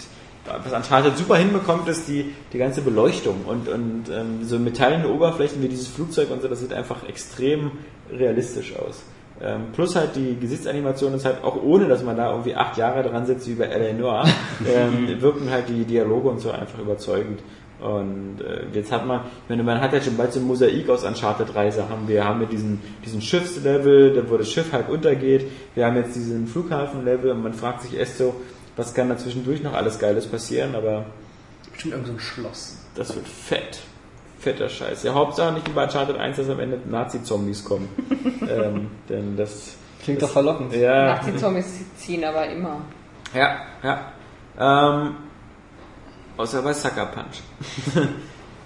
was Uncharted super hinbekommt, ist die, die ganze Beleuchtung und, und ähm, so metallene Oberflächen wie dieses Flugzeug und so, das sieht einfach extrem realistisch aus. Ähm, plus halt die Gesichtsanimation ist halt auch ohne, dass man da irgendwie acht Jahre dran sitzt wie bei L.A. Noir, ähm, wirken halt die Dialoge und so einfach überzeugend. Und äh, jetzt hat man, ich meine, man hat ja schon bald so ein Mosaik aus Uncharted 3 Sachen. Wir haben mit diesen, diesen Schiffslevel, da wo das Schiff halt untergeht. Wir haben jetzt diesen Flughafenlevel und man fragt sich erst so, was kann da zwischendurch noch alles Geiles passieren, aber Bestimmt irgend so ein Schloss. das wird fett. Fetter Scheiß. Ja, Hauptsache nicht wie bei Uncharted 1, dass am Ende Nazi-Zombies kommen. ähm, denn das, Klingt doch verlockend. ja. Nazi-Zombies ziehen aber immer. Ja, ja. Ähm, außer bei Sucker Punch.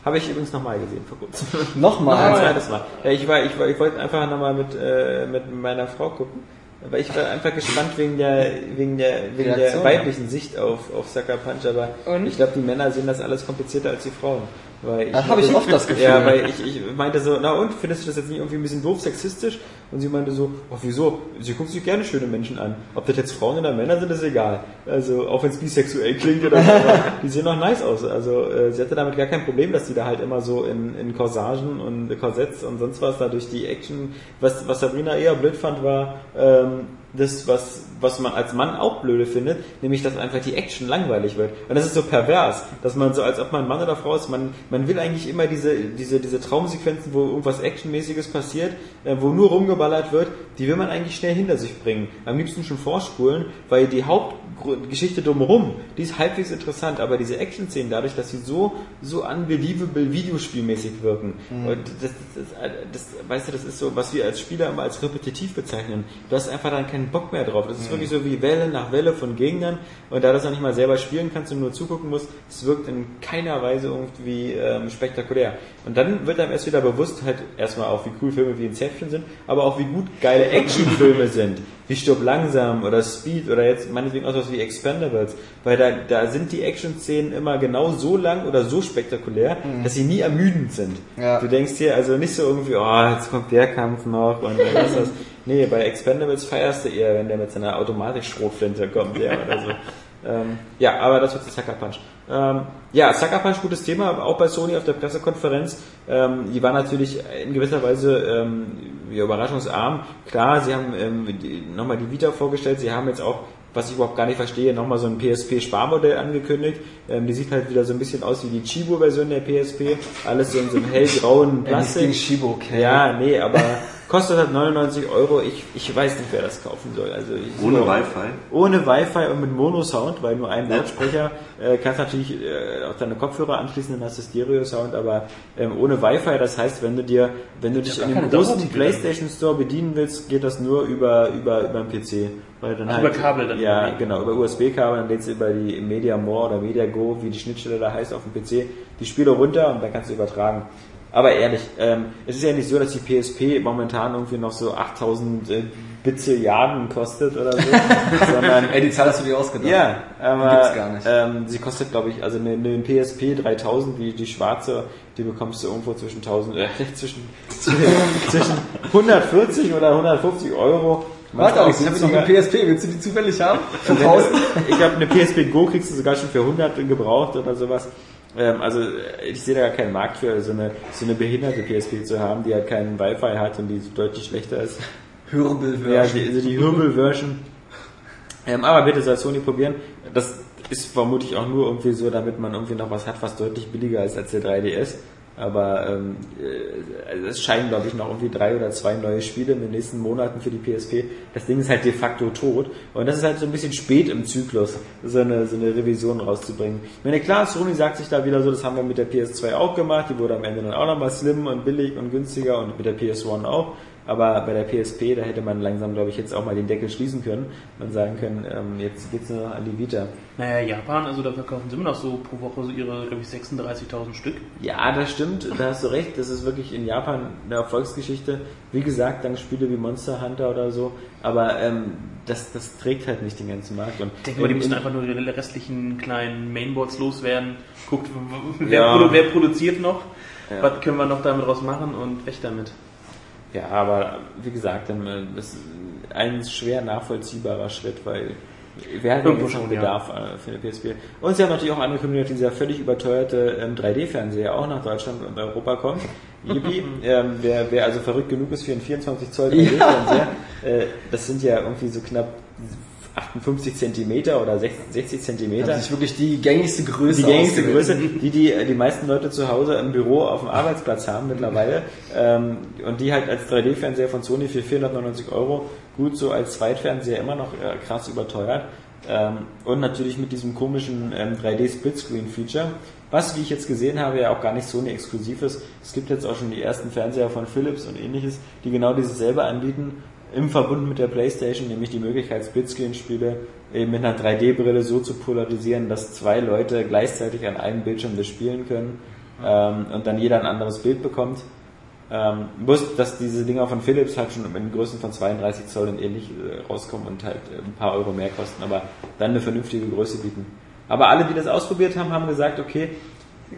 Habe ich übrigens nochmal gesehen vor kurzem. Ein Nochmal. zweites Mal. Ja, ich, war, ich, war, ich wollte einfach nochmal mit, äh, mit meiner Frau gucken. Aber ich war einfach gespannt wegen der, wegen der, wegen Reaktion, der weiblichen Sicht auf, auf Sucker Punch. Aber Und? ich glaube, die Männer sehen das alles komplizierter als die Frauen. Weil Das habe ich oft das Gefühl. Ja, weil ich, ich meinte so, na und, findest du das jetzt nicht irgendwie ein bisschen doof sexistisch? Und sie meinte so, oh wieso? Sie guckt sich gerne schöne Menschen an. Ob das jetzt Frauen oder Männer sind, ist egal. Also auch wenn es bisexuell klingt oder so, die sehen auch nice aus. Also äh, sie hatte damit gar kein Problem, dass die da halt immer so in, in Corsagen und Korsetts und sonst was da durch die Action, was, was Sabrina eher blöd fand, war ähm, das, was, was man als Mann auch blöde findet, nämlich dass einfach die Action langweilig wird. Und das ist so pervers, dass man so, als ob man Mann oder Frau ist, man, man will eigentlich immer diese, diese, diese Traumsequenzen, wo irgendwas Actionmäßiges passiert, äh, wo nur rumgeballert wird, die will man eigentlich schnell hinter sich bringen. Am liebsten schon vorspulen, weil die Hauptgeschichte drumherum, die ist halbwegs interessant, aber diese Action-Szenen, dadurch, dass sie so, so unbelievable videospielmäßig wirken, und das, das, das, das, weißt du, das ist so, was wir als Spieler immer als repetitiv bezeichnen. Du hast einfach dann keinen Bock mehr drauf. Das ist wirklich so wie Welle nach Welle von Gegnern, und da du das noch nicht mal selber spielen kannst und nur zugucken musst, es wirkt in keiner Weise irgendwie ähm, spektakulär. Und dann wird einem erst wieder bewusst, halt erstmal auch, wie cool Filme wie Inception sind, aber auch wie gut geile Actionfilme sind. Wie Stirb langsam oder Speed oder jetzt meinetwegen auch sowas wie Expendables. Weil da, da sind die Action-Szenen immer genau so lang oder so spektakulär, dass sie nie ermüdend sind. Ja. Du denkst dir also nicht so irgendwie, oh, jetzt kommt der Kampf noch und dann ist das. Nee, bei Expendables feierst du eher, wenn der mit seiner Automatik-Schrotflinte kommt, ja, oder so. Ähm, ja, aber das wird zu Sucker Punch. Ähm, ja, Sucker Punch, gutes Thema, auch bei Sony auf der Pressekonferenz. Ähm, die war natürlich in gewisser Weise ähm, ja, überraschungsarm. Klar, sie haben ähm, nochmal die Vita vorgestellt, sie haben jetzt auch was ich überhaupt gar nicht verstehe, nochmal so ein PSP-Sparmodell angekündigt. Ähm, die sieht halt wieder so ein bisschen aus wie die Chibo-Version der PSP. Alles so in so einem hellgrauen Plastik. Shibo, okay. Ja, nee, aber kostet halt 99 Euro. Ich, ich weiß nicht, wer das kaufen soll. Also ich, Ohne Wi-Fi. ohne Wi-Fi und mit Mono-Sound, weil nur ein Lautsprecher äh, kannst natürlich äh, auch deine Kopfhörer anschließen, dann hast du Stereo-Sound, aber ähm, ohne Wi-Fi, das heißt, wenn du dir, wenn du dich in dem großen. PlayStation Store bedienen willst, geht das nur über über über den PC, weil dann Ach, halt über Kabel dann ja irgendwie. genau über USB-Kabel, dann lädst du über die Media More oder Media Go, wie die Schnittstelle da heißt auf dem PC, die Spiele runter und dann kannst du übertragen. Aber ehrlich, ähm, es ist ja nicht so, dass die PSP momentan irgendwie noch so 8000 äh, Bizilliarden kostet oder so, sondern Ey, die Zahl hast du dir ausgedacht. ja, aber Die gibt's gar nicht. Ähm, sie kostet, glaube ich, also eine, eine PSP 3000, die, die schwarze, die bekommst du irgendwo zwischen 1000, äh, zwischen, zwischen 140 oder 150 Euro. Warte, Alex, ich habe noch eine PSP. Willst du die zufällig haben? Für 1000? Ich glaube, eine PSP Go kriegst du sogar schon für 100 gebraucht oder sowas. Ähm, also ich sehe da gar keinen Markt für, so eine, so eine behinderte PSP zu haben, die halt keinen Wi-Fi hat und die so deutlich schlechter ist. Hürbelversion. Ja, die, also die Hürbel-Version. Ähm, aber bitte soll Sony probieren. Das ist vermutlich auch nur irgendwie so, damit man irgendwie noch was hat, was deutlich billiger ist als der 3DS. Aber ähm, äh, also es scheinen, glaube ich, noch irgendwie drei oder zwei neue Spiele in den nächsten Monaten für die PSP. Das Ding ist halt de facto tot. Und das ist halt so ein bisschen spät im Zyklus, so eine, so eine Revision rauszubringen. Ich meine, klar, Sony sagt sich da wieder so, das haben wir mit der PS2 auch gemacht. Die wurde am Ende dann auch nochmal slim und billig und günstiger und mit der PS1 auch. Aber bei der PSP, da hätte man langsam, glaube ich, jetzt auch mal den Deckel schließen können und sagen können, ähm, jetzt geht's nur noch an die Vita. Naja, Japan, also da verkaufen sie immer noch so pro Woche so ihre, glaube ich, 36.000 Stück. Ja, das stimmt, da hast du recht. Das ist wirklich in Japan eine Erfolgsgeschichte. Wie gesagt, dank Spiele wie Monster Hunter oder so. Aber ähm, das, das trägt halt nicht den ganzen Markt. Und Ich denke mal, die müssen in- einfach nur die restlichen kleinen Mainboards loswerden. Guckt, wer, Ja. produ wer produziert noch, Ja. was können wir noch damit draus machen und weg damit. Ja, aber wie gesagt, dann, äh, das ist ein schwer nachvollziehbarer Schritt, weil wer hat Irgendwo schon, Bedarf äh, für eine PSP? Und sie haben natürlich auch angekündigt, dass dieser völlig überteuerte ähm, 3D-Fernseher auch nach Deutschland und Europa kommt. Yippie, ähm, wer, wer also verrückt genug ist für einen 24 Zoll 3D-Fernseher, äh, das sind ja irgendwie so knapp 58 Zentimeter oder 60, 60 Zentimeter. Das ist wirklich die gängigste Größe. Die gängigste. Größe, die, die die meisten Leute zu Hause im Büro auf dem Arbeitsplatz haben mittlerweile. Ähm, und die halt als 3D-Fernseher von Sony für 499 Euro gut so als Zweitfernseher immer noch äh, krass überteuert. Ähm, und natürlich mit diesem komischen ähm, 3D-Splitscreen-Feature, was, wie ich jetzt gesehen habe, ja auch gar nicht Sony exklusiv ist. Es gibt jetzt auch schon die ersten Fernseher von Philips und ähnliches, die genau dieses selber anbieten, im Verbund mit der Playstation, nämlich die Möglichkeit, Splitscreen-Spiele eben mit einer 3D-Brille so zu polarisieren, dass zwei Leute gleichzeitig an einem Bildschirm das spielen können ähm, und dann jeder ein anderes Bild bekommt. Ähm, bloß, dass diese Dinger von Philips halt schon in Größen von 32 Zoll und ähnlich äh, rauskommen und halt äh, ein paar Euro mehr kosten, aber dann eine vernünftige Größe bieten. Aber alle, die das ausprobiert haben, haben gesagt, okay,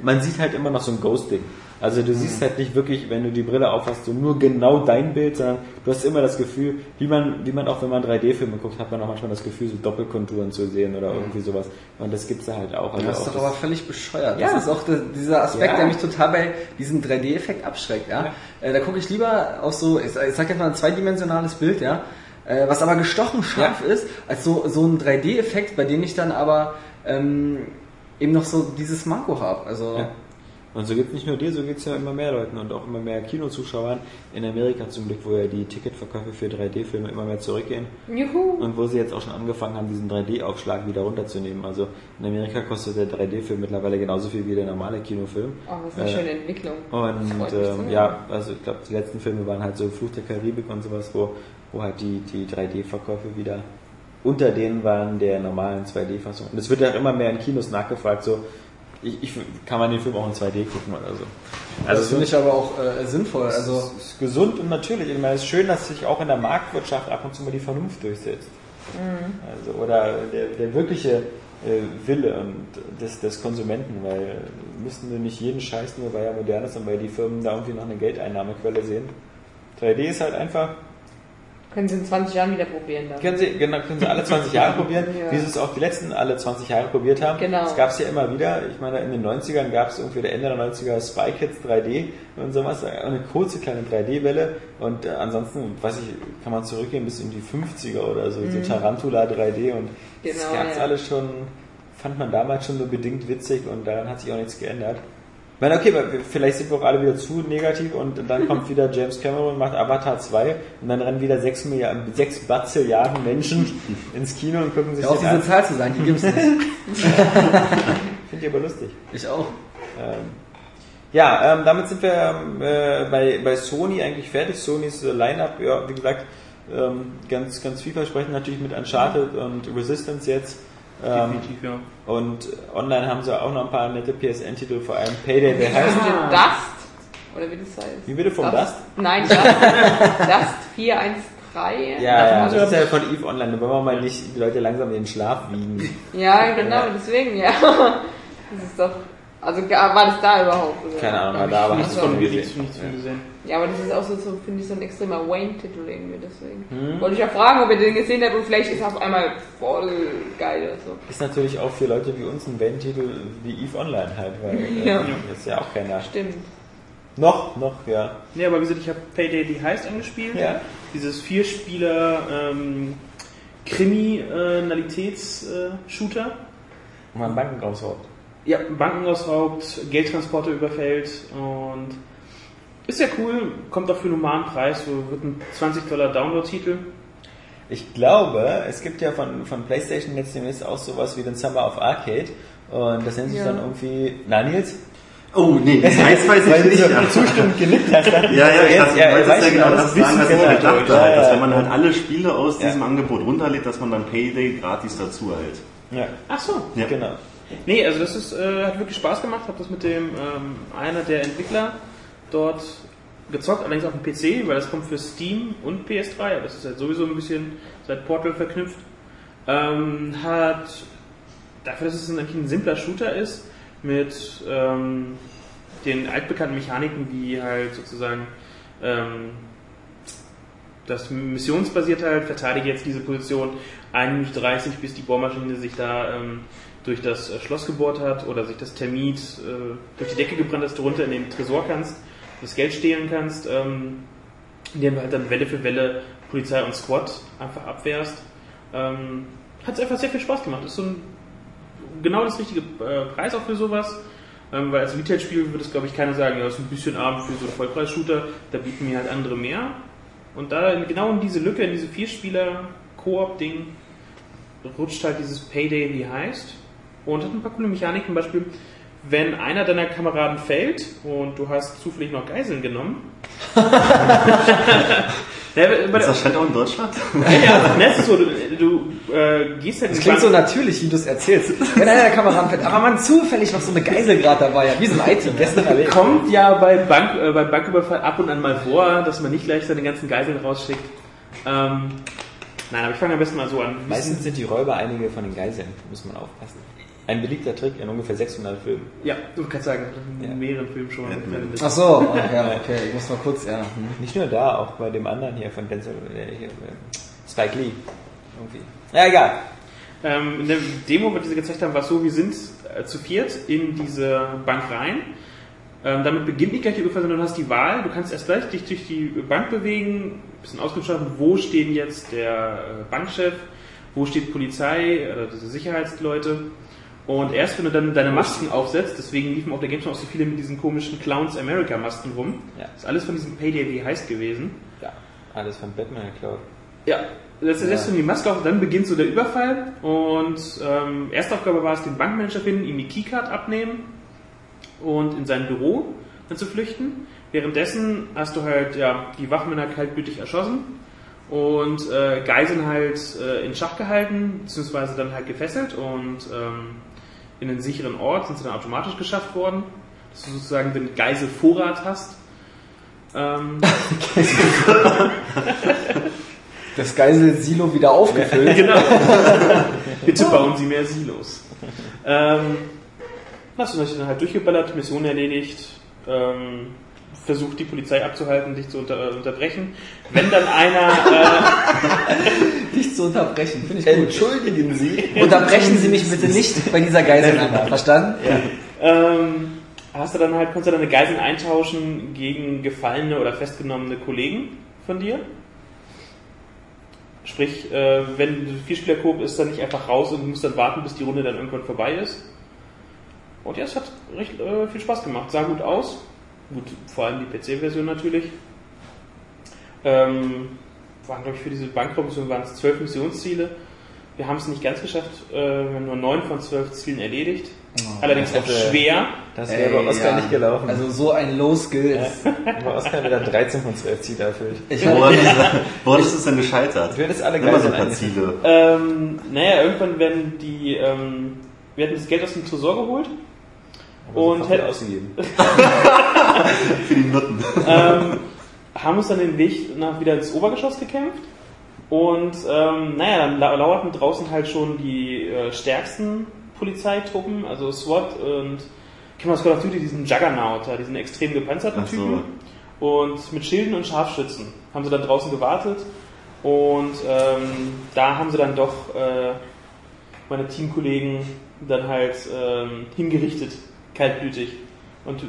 man sieht halt immer noch so ein Ghosting. Also du siehst halt nicht wirklich, wenn du die Brille aufhast, so nur genau dein Bild, sondern du hast immer das Gefühl, wie man, wie man auch wenn man 3D-Filme guckt, hat man auch manchmal das Gefühl, so Doppelkonturen zu sehen oder irgendwie sowas. Und das gibt's da halt auch. Also Das ist auch doch aber völlig bescheuert. Ja. Das ist auch der, dieser Aspekt, Ja. der mich total bei diesem 3D-Effekt abschreckt. Ja? Äh, da gucke ich lieber auf so, ich, sag- ich sag jetzt mal ein zweidimensionales Bild, ja, äh, was aber gestochen scharf ist, als so, so ein 3D-Effekt, bei dem ich dann aber ähm, eben noch so dieses Manko habe. Also Ja. Und so geht's nicht nur dir, so geht's ja immer mehr Leuten und auch immer mehr Kinozuschauern. In Amerika zum Glück, wo ja die Ticketverkäufe für 3D-Filme immer mehr zurückgehen. Juhu. Und wo sie jetzt auch schon angefangen haben, diesen 3D-Aufschlag wieder runterzunehmen. Also in Amerika kostet der 3D-Film mittlerweile genauso viel wie der normale Kinofilm. Oh, das ist eine Äh, schöne Entwicklung. Und ähm, ja, also ich glaube, die letzten Filme waren halt so Fluch der Karibik und sowas, wo, wo halt die, die 3D-Verkäufe wieder unter denen waren der normalen 2D-Fassung. Und es wird ja auch immer mehr in Kinos nachgefragt, so ich, ich, kann man den Film auch in 2D gucken oder so. also das finde ich aber auch äh, sinnvoll. Also es ist gesund und natürlich. Ich meine, es ist schön, dass sich auch in der Marktwirtschaft ab und zu mal die Vernunft durchsetzt. Also, oder der, der wirkliche äh, Wille und des, des Konsumenten, weil müssten wir nicht jeden Scheiß nur, weil er modern ist und weil die Firmen da irgendwie noch eine Geldeinnahmequelle sehen. 3D ist halt einfach, Können Sie in 20 Jahren wieder probieren dann. können Sie, genau, können Sie alle 20 Jahre probieren, Ja. wie Sie es auch die letzten alle 20 Jahre probiert haben. Genau. Das gab es ja immer wieder. Ich meine, in den 90ern gab es irgendwie der Ende der 90er Spy Kids 3D und sowas, eine kurze kleine 3D-Welle und äh, ansonsten, weiß ich, kann man zurückgehen bis in die 50er oder so, so Tarantula 3D und das Mhm. Genau, gab's ja. alles schon, fand man damals schon nur bedingt witzig und daran hat sich auch nichts geändert. Ich meine, okay, vielleicht sind wir auch alle wieder zu negativ und dann kommt wieder James Cameron, macht Avatar 2 und dann rennen wieder 6 Milliarden, 6 Bazilliarden Menschen ins Kino und gucken sich ja, auch den diese an. Zahl zu sagen, die gibt's nicht. Finde ich aber lustig. ich auch. Ähm, ja, ähm, damit sind wir ähm, äh, bei, bei Sony eigentlich fertig. Sonys äh, Line-Up, ja, wie gesagt, ähm, ganz, ganz vielversprechend natürlich mit Uncharted und Resistance jetzt. Ähm, Definitiv, ja. und online haben sie auch noch ein paar nette PSN-Titel, vor allem Payday, der heißt. Dust? Oder wie das heißt? Wie bitte vom Dust? Nein, Dust. Dust 413. Ja, ja, das ist ja- ja von Eve Online, da wollen wir mal nicht die Leute langsam in den Schlaf wiegen. Ja, genau, deswegen, ja. Das ist doch. Also war das da überhaupt? Oder? Keine Ahnung, war da, aber Nichts hast du von schon nichts, gesehen. nichts von gesehen. Ja, aber das ist auch so, so finde ich, so ein extremer Wayne-Titel irgendwie, deswegen. Hm? Wollte ich ja fragen, ob ihr den gesehen habt und vielleicht ist er auf einmal voll geil oder so. Ist natürlich auch für Leute wie uns ein Bandtitel wie Eve Online halt, weil Ja. äh, das ist ja auch keiner. Stimmt. Noch, noch, ja. Nee, aber wie gesagt, ich habe Payday the Heist angespielt. Ja. Dieses Vierspieler ähm, Kriminalitäts-Shooter. Wo man Banken raushaut. Ja, Banken ausraubt, Geldtransporte überfällt und ist ja cool, kommt auch für einen normalen Preis, so wird ein 20 Dollar Download-Titel. Ich glaube, es gibt ja von, von PlayStation jetzt demnächst auch sowas wie den Summer of Arcade. Und das nennt sich Ja. dann irgendwie. Na, Nils? Oh, nee, das weiß Weil ich du nicht. so zustimmend genickt hast. Ja, ja, ich jetzt, dachte, ja, weiß ja schon, genau das wissen sagen, was ich ja gedacht Ja, habe. Dass ja. wenn man halt alle Spiele aus Ja. diesem Angebot runterlädt, dass man dann Payday gratis dazu hält. Ja, Ach so. Ja. genau. Nee, also das ist, äh, hat wirklich Spaß gemacht. Habe das mit dem ähm, einer der Entwickler dort gezockt, allerdings auf dem PC, weil das kommt für Steam und PS3. Aber das ist halt sowieso ein bisschen seit Portal verknüpft. Ähm, hat dafür, dass es eigentlich ein simpler Shooter ist mit ähm, den altbekannten Mechaniken wie halt sozusagen ähm, das missionsbasiert halt, verteidige jetzt diese Position 1 Minute 30, bis die Bohrmaschine sich da ähm, durch das äh, Schloss gebohrt hat oder sich das Termit äh, durch die Decke gebrannt, dass du runter in den Tresor kannst, das Geld stehlen kannst, ähm, indem du halt dann Welle für Welle Polizei und Squad einfach abwehrst. Ähm, hat einfach sehr viel Spaß gemacht. Ist so ein, genau das richtige äh, Preis auch für sowas. Ähm, weil als Retail-Spiel würde es, glaube ich, keiner sagen, ja, das ist ein bisschen arm für so einen Vollpreis-Shooter, da bieten mir halt andere mehr. Und da genau in diese Lücke, in diese Vierspieler-Koop-Ding, rutscht halt dieses Payday wie heißt. Und hat ein paar coole Mechaniken, zum Beispiel, wenn einer deiner Kameraden fällt und du hast zufällig noch Geiseln genommen. Ist das Shadow in Deutschland? ja, das ist so, du, du äh, gehst halt Das in klingt so natürlich, wie du es erzählst. Wenn einer der Kameraden fällt, aber man zufällig noch so eine Geisel gerade dabei hat, wie so ein IT gestern erlebt. Kommt ja bei, Bank, äh, bei Banküberfall ab und an mal vor, dass man nicht gleich seine ganzen Geiseln rausschickt. Ähm, nein, aber ich fange am besten mal so an. Meistens sind die Räuber einige von den Geiseln, muss man aufpassen. Ein beliebter Trick in ungefähr 600 Filmen. Ja, du kannst sagen, in Ja. mehreren Filmen schon. Verwendet. Ach so, ja, okay, ich muss mal kurz, ja. Hm. Nicht nur da, auch bei dem anderen hier von Denzel, äh, hier, äh, Spike Lee. Irgendwie. Ja, egal. Ähm, in der Demo, die sie gezeigt haben, war es so, wir sind äh, zu viert in diese Bank rein. Ähm, damit beginnt nicht gleich die Überfall, sondern du hast die Wahl. Du kannst erst gleich dich durch die Bank bewegen, ein bisschen ausgeschaut, wo stehen jetzt der äh, Bankchef, wo steht Polizei, oder diese Sicherheitsleute. Und erst wenn du dann deine Masken aufsetzt, deswegen liefen auf der Gamescom auch so viele mit diesen komischen Clowns America Masken rum. Ja. ist alles von diesem Payday wie heißt gewesen. Ja, alles von Batman geklaut. Ja, das setzt du die Maske auf, dann beginnt so der Überfall und ähm, erste Aufgabe war es, den Bankmanager finden, ihm die Keycard abnehmen und in sein Büro dann zu flüchten. Währenddessen hast du halt ja, die Wachmänner kaltblütig erschossen und äh, Geiseln halt äh, in Schach gehalten, beziehungsweise dann halt gefesselt und ähm, in einen sicheren Ort sind sie dann automatisch geschafft worden, dass du sozusagen den Geiselvorrat hast. Ähm, Das Geisel-Silo wieder aufgefüllt. Genau. Bitte bauen Sie mehr Silos. Ähm, hast du dann halt durchgeballert, Mission erledigt, ähm, versucht die Polizei abzuhalten, dich zu unter, äh, unterbrechen. Wenn dann einer, Nicht zu unterbrechen, finde ich gut. Entschuldigen Sie. Unterbrechen Sie mich bitte nicht bei dieser Geiselnahme. Verstanden? äh, ähm, hast du dann halt, konntest du deine Geiseln eintauschen gegen gefallene oder festgenommene Kollegen von dir. Sprich, äh, wenn Vierspieler-Koop ist, dann nicht einfach raus und du musst dann warten, bis die Runde dann irgendwann vorbei ist. Und ja, es hat recht äh, viel Spaß gemacht. Sah gut aus. Gut, vor allem die PC-Version natürlich. Ähm, waren, glaube ich, für diese Bankraubmission waren es zwölf Missionsziele. Wir haben es nicht ganz geschafft. Äh, wir haben nur neun von zwölf Zielen erledigt. Allerdings das auch schwer. Das wäre bei Oscar ja. nicht gelaufen. Also so ein Low Skill. bei Oscar wäre 13 von 12 Ziele erfüllt. Ich Woran, ist, woran ist es denn gescheitert? Du hättest alle Immer so ein paar Ziele. Ähm, naja, irgendwann werden die, ähm, wir hatten das Geld aus dem Tresor geholt und hätte hätten, ausgegeben. Für die Nutten. ähm, haben uns dann den Weg nach wieder ins Obergeschoss gekämpft. Und ähm, naja, dann lau- lauerten draußen halt schon die äh, stärksten Polizeitruppen, also SWAT und kennen wir aus Call of Duty, diesen Juggernaut, diesen extrem gepanzerten so. Typen. Und mit Schilden und Scharfschützen haben sie dann draußen gewartet. Und ähm, da haben sie dann doch äh, meine Teamkollegen dann halt ähm, hingerichtet, kaltblütig. Und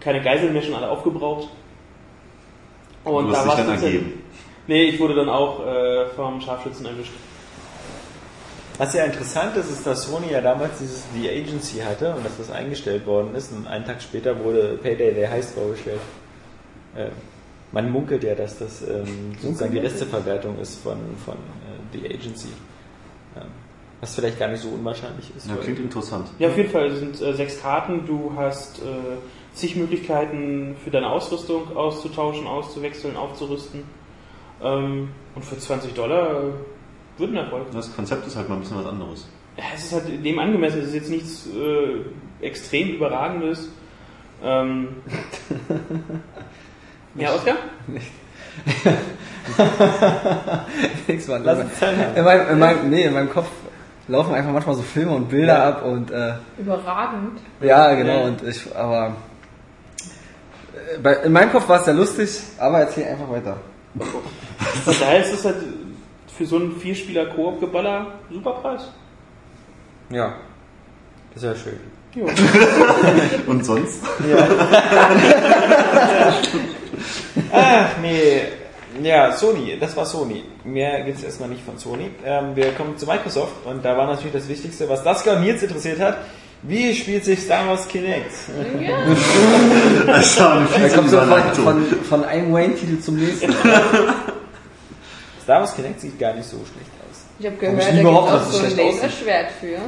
keine Geiseln mehr schon alle aufgebraucht. Und Du hast dich war's dann ergeben. Nee, ich wurde dann auch äh, vom Scharfschützen erwischt. Was ja interessant ist, ist, dass Sony ja damals dieses The Agency hatte und dass das eingestellt worden ist und einen Tag später wurde Payday der Heist vorgestellt. Äh, man munkelt ja, dass das ähm, sozusagen die Resteverwertung ist von, von äh, The Agency. Was vielleicht gar nicht so unwahrscheinlich ist. Ja, klingt interessant. Ja, auf jeden Fall es sind äh, sechs Karten. Du hast äh, zig Möglichkeiten für deine Ausrüstung auszutauschen, auszuwechseln, aufzurüsten. Ähm, und für 20 Dollar äh, wird ein Erfolg. Das Konzept ist halt mal ein bisschen was anderes. Ja, es ist halt dem angemessen. Es ist jetzt nichts äh, extrem Überragendes. Ähm, ja, Oskar? Nix, Mann. Lass in, meinem, in, meinem, nee, in meinem Kopf laufen einfach manchmal so Filme und Bilder Ja. ab und äh, Überragend. ja, genau. Ja. Und ich, aber äh, bei, in meinem Kopf war es ja lustig, aber erzähl einfach weiter. Von daher ist halt für so einen Vierspieler-Koop-Geballer super Preis. Ja. Das wäre schön. Und sonst? Ach nee. Ja, Sony, das war Sony. Mehr gibt's erstmal nicht von Sony. Ähm, wir kommen zu Microsoft und da war natürlich das Wichtigste, was das und Nils interessiert hat. Wie spielt sich Star Wars Kinect? Ja. Das war eine Da fiese kommt so von, von, von einem Wayne-Titel zum nächsten. Star Wars Kinect sieht gar nicht so schlecht aus. Ich habe Hab gehört, ich da gibt es auch dass es so ein. Laserschwert für.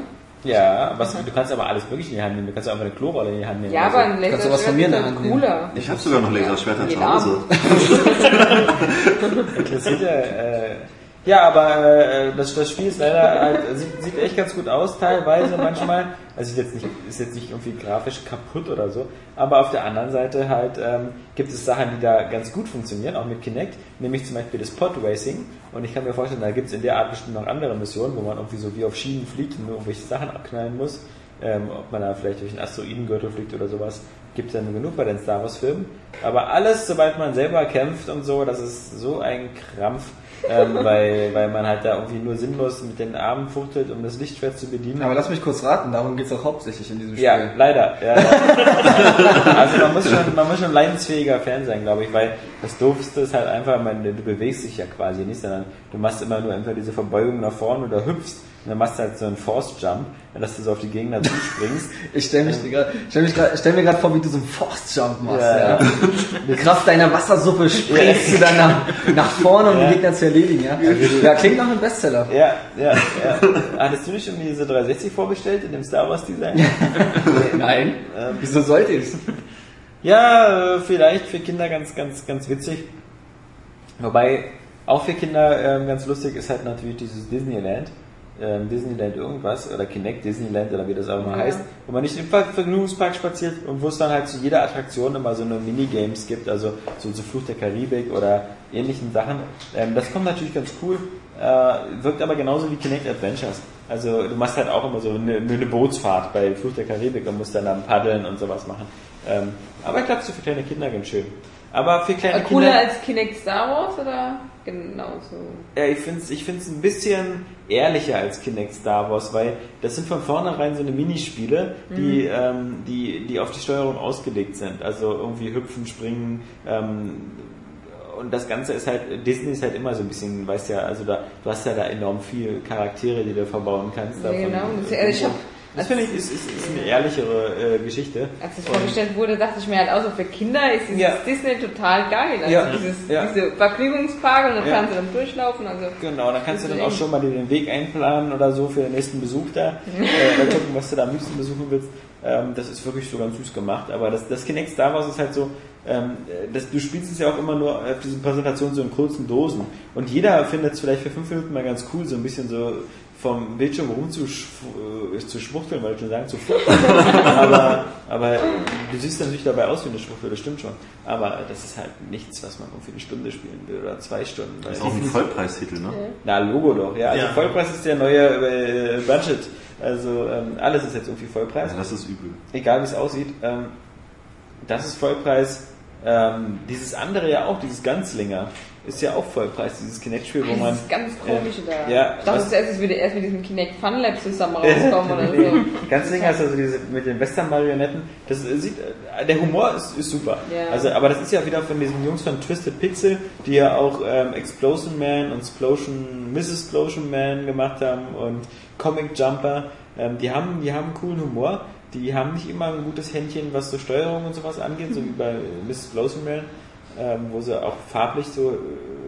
Ja, was, du kannst aber alles wirklich in die Hand nehmen. Du kannst auch einfach eine Klorolle in die Hand nehmen. Ja, oder aber ein Kannst du was von Laserschwert mir in ist der halt Hand nehmen? cooler. Ich habe sogar noch Laserschwerter Ja, zu Hause. interessiert ja. Äh, ja, aber äh, das, das Spiel ist leider halt, sieht, sieht echt ganz gut aus teilweise manchmal. Also ist jetzt nicht, ist jetzt nicht irgendwie grafisch kaputt oder so. Aber auf der anderen Seite halt ähm, gibt es Sachen, die da ganz gut funktionieren, auch mit Kinect, nämlich zum Beispiel das Pod Racing. Und ich kann mir vorstellen, da gibt es in der Art bestimmt noch andere Missionen, wo man irgendwie so wie auf Schienen fliegt und irgendwelche Sachen abknallen muss. Ähm, ob man da vielleicht durch einen Asteroidengürtel fliegt oder sowas, gibt es ja nur genug bei den Star Wars Filmen. Aber alles, sobald man selber kämpft und so, das ist so ein Krampf, ähm, weil, weil man halt da irgendwie nur sinnlos mit den Armen fuchtelt, um das Lichtschwert zu bedienen. Aber lass mich kurz raten, darum geht's auch hauptsächlich in diesem Spiel. Ja, leider. Ja, ja. also man muss schon, man muss schon leidensfähiger Fan sein, glaube ich, weil das Doofste ist halt einfach, man, du bewegst dich ja quasi nicht, sondern du machst immer nur entweder diese Verbeugung nach vorne oder hüpfst und dann machst du halt so einen Force Jump, dass du so auf die Gegner zuspringst. Ich stell mich gerade, stell mich grad, stell mir gerade vor, wie du so einen Force-Jump machst. Ja. Ja. Mit Kraft deiner Wassersuppe springst du dann nach, nach vorne, um Ja. die Gegner zu erledigen. Ja, ja klingt nach einem Bestseller. Ja, ja, ja. Hattest du nicht schon diese 360 vorbestellt in dem Star Wars Design? Nein. Wieso sollte ich's? Ja, äh, vielleicht für Kinder ganz, ganz, ganz witzig. Wobei auch für Kinder ähm, ganz lustig ist halt natürlich dieses Disneyland. Ähm, Disneyland irgendwas oder Kinect Disneyland oder wie das auch immer Ja. heißt, wo man nicht im Ver- Vergnügungspark spaziert und wo es dann halt zu jeder Attraktion immer so eine Minigames gibt, also so zu Fluch der Karibik oder ähnlichen Sachen. Ähm, das kommt natürlich ganz cool, äh, wirkt aber genauso wie Kinect Adventures. Also du machst halt auch immer so eine, eine Bootsfahrt bei Fluch der Karibik und musst dann am Paddeln und sowas machen. Ähm, aber ich glaube, so für kleine Kinder ganz schön. Aber für kleine Cooler Kinder... als Kinect Star Wars oder genauso? Ja, ich finde es ich find's ein bisschen ehrlicher als Kinect Star Wars, weil das sind von vornherein so eine Minispiele, die, ähm, die, die auf die Steuerung ausgelegt sind. Also irgendwie hüpfen, springen, ähm, und das Ganze ist halt, Disney ist halt immer so ein bisschen, weißt ja, also da, du hast ja da enorm viel Charaktere, die du verbauen kannst. Ja, genau. Ich hab- das finde ich ist, ist, ist eine ehrlichere äh, Geschichte. Als es vorgestellt wurde, dachte ich mir halt auch so, für Kinder ist dieses Ja. Disney total geil. Also Ja. dieses, Ja. diese Vergnügungspark und dann Ja. kannst du dann durchlaufen. Also Genau, dann kannst du dann auch schon mal den Weg einplanen oder so für den nächsten Besuch da. äh, mal gucken, was du da am liebsten besuchen willst. Ähm, das ist wirklich so ganz süß gemacht. Aber das, das Kinect Star Wars ist halt so, ähm, das, du spielst es ja auch immer nur auf diesen Präsentationen so in kurzen Dosen. Und jeder findet es vielleicht für fünf Minuten mal ganz cool, so ein bisschen so vom Bildschirm rum zu, schw- äh, zu schwuchteln, wollte ich schon sagen, zu aber, aber du siehst natürlich dabei aus wie eine Schwuchtel, das stimmt schon. Aber das ist halt nichts, was man irgendwie eine Stunde spielen will oder zwei Stunden. Das ist Weil- auch ein Vollpreistitel, ne? na, Logo doch, ja. Also Ja. Vollpreis ist der neue äh, Budget. Also ähm, alles ist jetzt irgendwie Vollpreis. Also das ist übel. Egal wie es aussieht. Ähm, das ist Vollpreis. Ähm, dieses andere ja auch, dieses Ganzlinger. Ist ja auch Vollpreis, dieses Kinect-Spiel, wo Das man. ist ganz komisch da. ja, ich dachte zuerst, es würde erst mit diesem Kinect Fun Lab zusammen rauskommen oder so. Ganz Ding ist also diese mit den Western-Marionetten, das äh, sieht, äh, der Humor ist, ist super. Ja. Also, aber das ist ja wieder von diesen Jungs von Twisted Pixel, die ja auch ähm, Explosion Man und Explosion, Mrs. Explosion Man gemacht haben und Comic Jumper. Ähm, die haben, die haben coolen Humor. Die haben nicht immer ein gutes Händchen, was so Steuerung und sowas angeht, so wie bei Mrs. Explosion Man. Ähm, wo sie auch farblich so äh,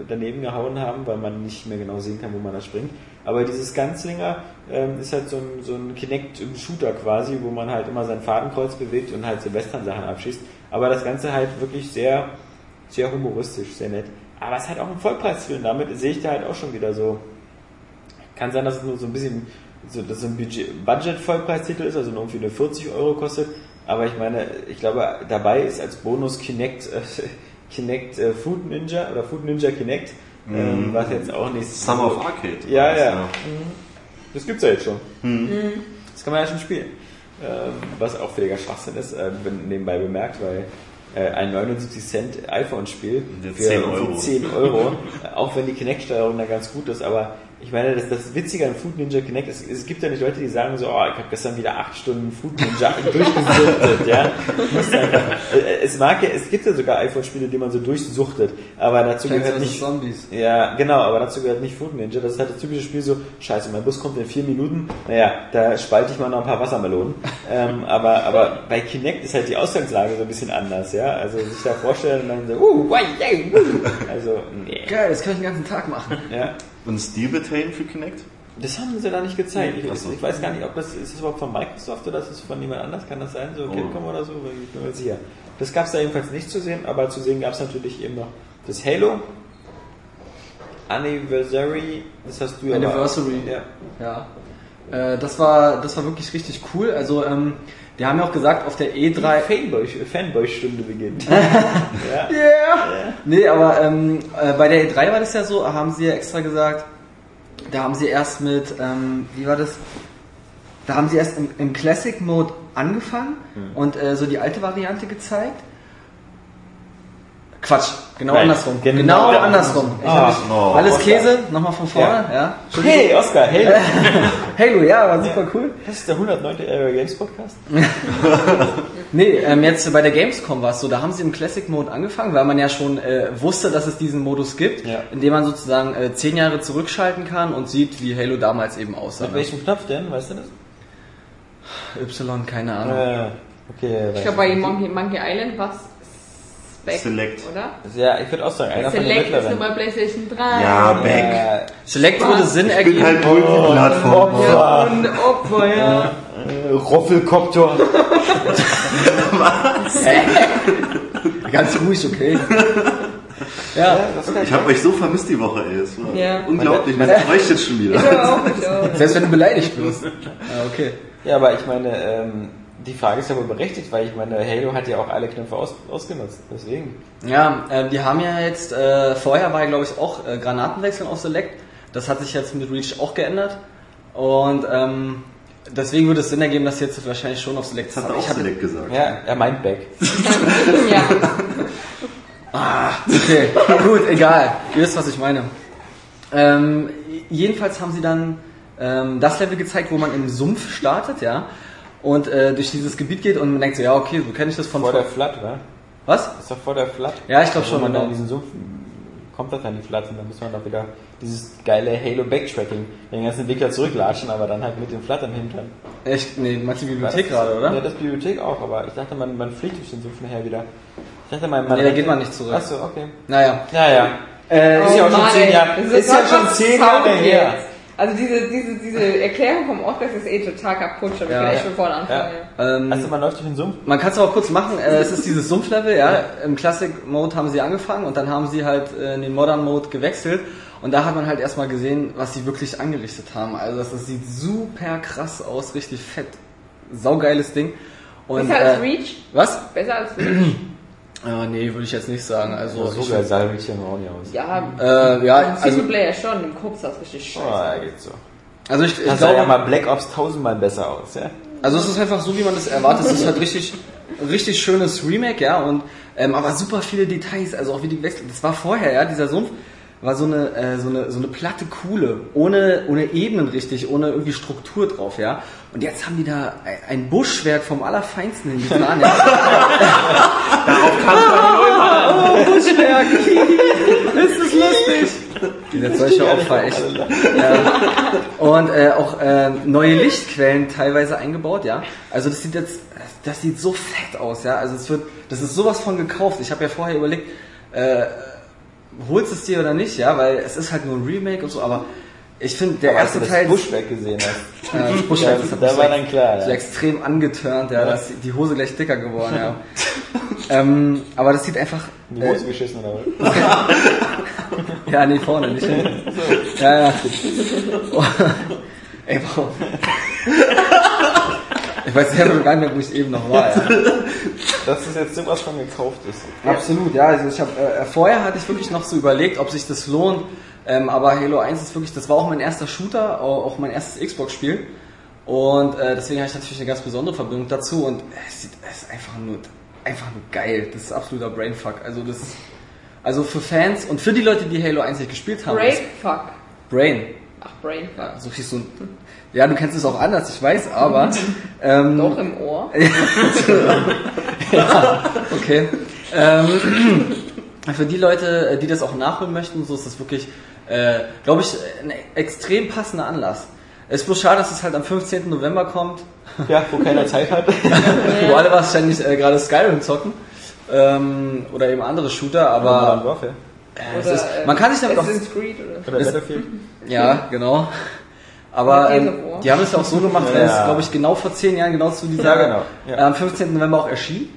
daneben gehauen haben, weil man nicht mehr genau sehen kann, wo man da springt. Aber dieses Ganzlinger ähm, ist halt so ein, so ein Kinect-Shooter quasi, wo man halt immer sein Fadenkreuz bewegt und halt so Western-Sachen abschießt. Aber das Ganze halt wirklich sehr, sehr humoristisch, sehr nett. Aber es ist halt auch ein Vollpreisfilm. Damit sehe ich da halt auch schon wieder so. Kann sein, dass es nur so ein bisschen so, dass so ein Budget- Budget-Vollpreistitel ist, also nur irgendwie nur 40 Euro kostet. Aber ich meine, ich glaube, dabei ist als Bonus Kinect, äh, Kinect äh, Food Ninja oder Food Ninja Kinect, ähm, was jetzt auch nicht Summer of Arcade. Ja, das, ja. Das gibt's ja jetzt schon. Das kann man ja schon spielen. Ähm, was auch völliger Schwachsinn ist, äh, nebenbei bemerkt, weil äh, ein 79 Cent iPhone-Spiel Ja, für 10 irgendwie Euro. 10 Euro, auch wenn die Kinect-Steuerung da ganz gut ist, aber ich meine, das, das Witzige an Food Ninja Kinect ist, es gibt ja nicht Leute, die sagen so, oh, ich habe gestern wieder 8 Stunden Food Ninja durchgesuchtet, ja. Einfach, äh, es mag ja, es gibt ja sogar iPhone-Spiele, die man so durchsuchtet, aber dazu Plants gehört nicht, Zombies. ja, genau, aber dazu gehört nicht Food Ninja. Das ist halt das typische Spiel so, scheiße, mein Bus kommt in vier Minuten, naja, da spalte ich mal noch ein paar Wassermelonen. ähm, aber, aber bei Kinect ist halt die Ausgangslage so ein bisschen anders, ja. Also sich da vorstellen und dann so, uh, wai, yay, uh. Also, nee. Geil, das kann ich den ganzen Tag machen. Ja. Und Steel Betaine für Kinect? Das haben sie da nicht gezeigt. Ich, Ach so. ich weiß gar nicht, ob das ist das überhaupt von Microsoft oder ist das von jemand anders? Kann das sein? So Capcom oder so? Ich bin mir sicher. Das gab es da jedenfalls nicht zu sehen, aber zu sehen gab es natürlich eben noch das Halo. Anniversary, das hast du ja mal- Anniversary. Ja. Ja. Äh, das war, das war wirklich richtig cool. Also, ähm, die haben ja auch gesagt, auf der E E3. Fanboy, Fanboy-Stunde beginnt. ja. Yeah. Nee, aber ähm, äh, bei der E3 war das ja so, haben sie ja extra gesagt, da haben sie erst mit, ähm, wie war das? Da haben sie erst im, im Classic Mode angefangen und äh, so die alte Variante gezeigt. Quatsch, genau Nein, andersrum. genau Genau, der- andersrum. Ich Ah, mich, oh, alles Oscar. Käse, nochmal von vorne, ja. Hey, Oscar, hey! Halo, ja, war super cool. Das ist der 109. Area Games Podcast. Nee, ähm, jetzt bei der Gamescom war es so, da haben sie im Classic Mode angefangen, weil man ja schon äh, wusste, dass es diesen Modus gibt, Ja. in dem man sozusagen äh, zehn Jahre zurückschalten kann und sieht, wie Halo damals eben aussah. Mit welchem Knopf denn? Weißt du das? Y, keine Ahnung. Äh, okay, Ich glaube, bei Monkey, Monkey Island war es Select. oder? Ja, ich würde auch sagen, einer von den Select ist mittleren. immer PlayStation 3. Ja, Back. Select würde Sinn Ich bin ergeben. halt Multiplattform. Ja, und Opfer, ja. Roffelkopter. Ganz ruhig, okay. ja, Ich habe euch so vermisst die Woche, ey. Es war Ja. unglaublich. Man bräuchte jetzt schon wieder. Ja, auch nicht, auch. selbst wenn du beleidigt wirst. Ja, okay. Ja, aber ich meine, ähm, die Frage ist ja wohl berechtigt, weil ich meine, Halo hat ja auch alle Knöpfe aus, ausgenutzt. Deswegen. Ja, äh, die haben ja jetzt, äh, vorher war ja glaube ich auch äh, Granatenwechseln auf Select. Das hat sich jetzt mit Reach auch geändert. Und ähm, deswegen würde es Sinn ergeben, dass sie jetzt wahrscheinlich schon auf Select Das hat er auch Ich hatte- Select gesagt. Ja, er meint Back. Ja. Okay, gut, egal. Ihr wisst, was ich meine. Ähm, jedenfalls haben sie dann ähm, das Level gezeigt, wo man im Sumpf startet, ja, und äh, durch dieses Gebiet geht und man denkt so, ja, okay, so kenne ich das von Vor der Flat, wa? Was? Ist doch vor der Flat. Ja, ich glaube Wo schon. man dann in Genau. diesen Sumpf kommt das dann die Flat und dann muss man doch wieder dieses geile Halo Backtracking den ganzen Weg da zurücklatschen, aber dann halt mit dem Flat im Hintern. Echt? Nee, meinst du die War Bibliothek gerade, oder? Ja, das Bibliothek auch, aber ich dachte, man, man fliegt durch den Sumpf nachher wieder. Ich dachte, man, man Nee, da geht man nicht zurück. Achso, okay. Naja. Ja, ja. Äh, Ist ja auch schon Mann, zehn. Jahre- ist ja schon zehn Jahre her. Also diese, diese, diese Erklärung vom Oscar ist eh total kaputt. schon. Ich Ja. will echt von vorne anfangen. Ja. ähm, Also man läuft durch den Sumpf. Man kann es aber kurz machen. Äh, es ist dieses Sumpflevel, ja. Im Classic Mode haben sie angefangen und dann haben sie halt äh, in den Modern Mode gewechselt. Und da hat man halt erstmal gesehen, was sie wirklich angerichtet haben. Also das, das sieht super krass aus, richtig fett. Saugeiles Ding. Und, Besser als äh, Reach? Was? Besser als Reach? Äh, nee, würde ich jetzt nicht sagen. Also, so ich, geil sah Mädchen auch nicht aus. Ja, äh, ja, also, Singleplayer schon, im Kopf sah es richtig scheiße Oh, ja, geht so. also ich, ich Das sah glaube, ja mal Black Ops tausendmal besser aus, ja? also es ist einfach so, wie man das erwartet. Es ist halt richtig, richtig schönes Remake, ja, und ähm, aber super viele Details, also auch wie die wechseln. Das war vorher, ja, dieser Sumpf war so eine, äh, so eine, so eine platte Kuhle, ohne, ohne Ebenen richtig, ohne irgendwie Struktur drauf, ja. Und jetzt haben die da ein- Buschwerk vom Allerfeinsten hingetan, ja. Darauf kannst du Oh, Buschwerk! ist das lustig? Dieser solche Opfer, echt. Ja. Und äh, auch äh, neue Lichtquellen teilweise eingebaut, ja. Also das sieht jetzt, das sieht so fett aus, ja. Also es wird, das ist sowas von gekauft. Ich habe ja vorher überlegt, äh, holst es dir oder nicht, ja, weil es ist halt nur ein Remake und so, aber ich finde, der Aber als erste du das Teil... Buschwerk gesehen hast. Äh, das Buschwerk, das hat da war dann klar, So ja. extrem angeturnt, ja, da ist die Hose gleich dicker geworden, ja. ähm, aber das sieht einfach. In die Äh, Hose geschissen oder was? ja, nee, vorne, nicht hinten. Ja, ja. Oh, ey, warum? Ich weiß selber gar nicht mehr, wo ich eben noch war. Ja. Dass das jetzt sowas von gekauft ist. Absolut, ja. Also ich habe äh, vorher hatte ich wirklich noch so überlegt, ob sich das lohnt. Ähm, aber Halo 1 ist wirklich, das war auch mein erster Shooter, au- auch mein erstes Xbox-Spiel. Und äh, deswegen habe ich natürlich eine ganz besondere Verbindung dazu. Und es, sieht, es ist einfach nur, einfach nur geil. Das ist absoluter Brainfuck. Also das, also für Fans und für die Leute, die Halo 1 nicht gespielt haben. ist Breakfuck. Brain. Ach, Brainfuck. Ja, so hieß so ein, ja, du kennst es auch anders, ich weiß, aber ähm, Doch im Ohr. ja, okay. Ähm, für die Leute, äh, die das auch nachholen möchten, so ist das wirklich, äh, glaube ich, ein extrem passender Anlass. Es ist bloß schade, dass es halt am 15. November kommt, Ja, wo keiner Zeit hat. wo alle wahrscheinlich äh, gerade Skyrim zocken. Ähm, oder eben andere Shooter, aber Warfare. äh, Oder, ist, man kann sich damit auch Creed oder Oder Battlefield. Ja, genau. Aber ähm, die haben es ja auch so gemacht, weil Ja. es, glaube ich, genau vor zehn Jahren, genau zu dieser, Ja, genau. Ja. äh, am 15. November auch erschien.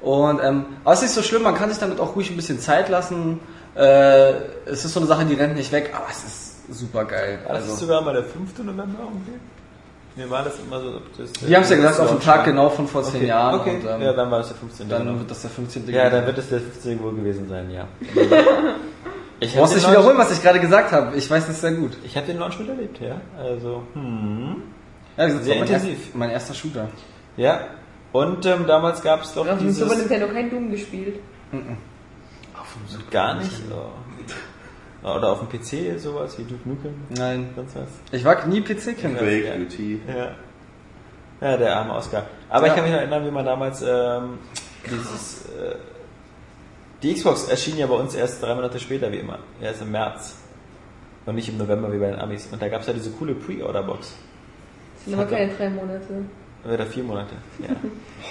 Und, ähm, aber es ist nicht so schlimm, man kann sich damit auch ruhig ein bisschen Zeit lassen. Äh, es ist so eine Sache, die rennt nicht weg, aber es ist super geil. War das Also, sogar mal der 5. November irgendwie? Mir war das immer so. Das, die haben es ja gesagt, auf den den Tag genau von vor zehn Okay, Jahren. okay. Und, ähm, ja, dann war das der 15. dann genau. wird das der 15. Ja, dann wird es der 15. wohl gewesen sein, ja. Ich Du brauchst nicht Launch- wiederholen, was ich gerade gesagt habe. Ich weiß das sehr gut. Ich habe den Launch miterlebt, ja. Also, hm. Ja, das ist Sehr mein, erst, intensiv. mein erster Shooter. Ja. Und ähm, damals gab es doch Auf dem. Super Nintendo kein Doom gespielt. Gar nicht. So. Oder auf dem PC sowas wie Duke Nukem. Nein. Sonst was. Ich war nie PC-Kind. Break, Ja. Duty. Ja. Ja, der arme Oscar. Aber Ja. ich kann mich noch erinnern, wie man damals ähm, dieses... Äh, die Xbox erschien ja bei uns erst drei Monate später, wie immer. Erst im März. Und nicht im November wie bei den Amis. Und da gab es ja diese coole Pre-Order-Box. Das sind aber keine drei Monate. Oder vier Monate. Ja.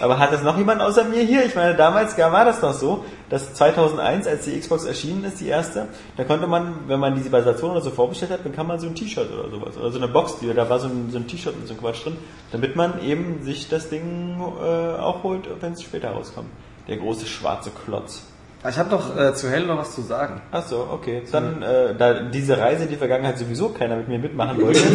Aber hat das noch jemand außer mir hier? Ich meine, damals war das noch so, dass 2001, als die Xbox erschienen ist, die erste, da konnte man, wenn man diese bei Saturn oder so vorbestellt hat, dann kann man so ein T-Shirt oder sowas, oder so eine Box, die, da war so ein, so ein T-Shirt mit so einem Quatsch drin, damit man eben sich das Ding äh, auch holt, wenn es später rauskommt. Der große schwarze Klotz. Ich habe noch äh, zu Halo noch was zu sagen. Ach so, okay. Dann, äh, da diese Reise in die Vergangenheit sowieso keiner mit mir mitmachen wollte,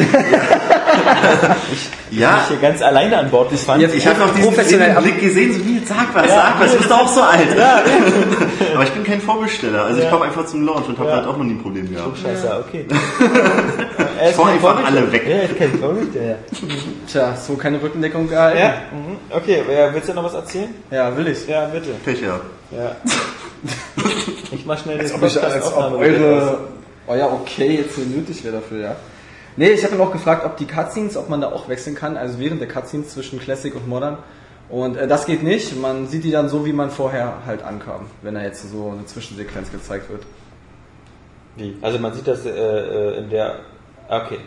Ja, ich hier ganz alleine an Bord befand. Jetzt- ich habe noch diesen Blick gesehen, so wie, sag was, sag was, du bist doch auch so alt. Aber ich bin kein Vorbesteller, also ich Ja. komme einfach zum Launch und habe Ja. halt auch noch nie ein Problem gehabt. Scheiße, okay. er ist Fahr kein einfach alle weg. Ja, ich kenn Vorbild, ja. Tja, so keine Rückendeckung gehalten. Ja, mhm. okay, ja, willst du noch was erzählen? Ja, will ich. Ja, bitte. Pech ja. Ja. Ich mach schnell das Ob, ich, als ob Podcast-Aufnahmegerät aus. eure, euer Okay jetzt hier nötig wäre dafür, ja. Nee, ich habe ihn auch gefragt, ob die Cutscenes, ob man da auch wechseln kann, also während der Cutscenes zwischen Classic und Modern. Und äh, das geht nicht. Man sieht die dann so, wie man vorher halt ankam, wenn da jetzt so eine Zwischensequenz gezeigt wird. Wie? Also man sieht das äh, äh, in der... Okay.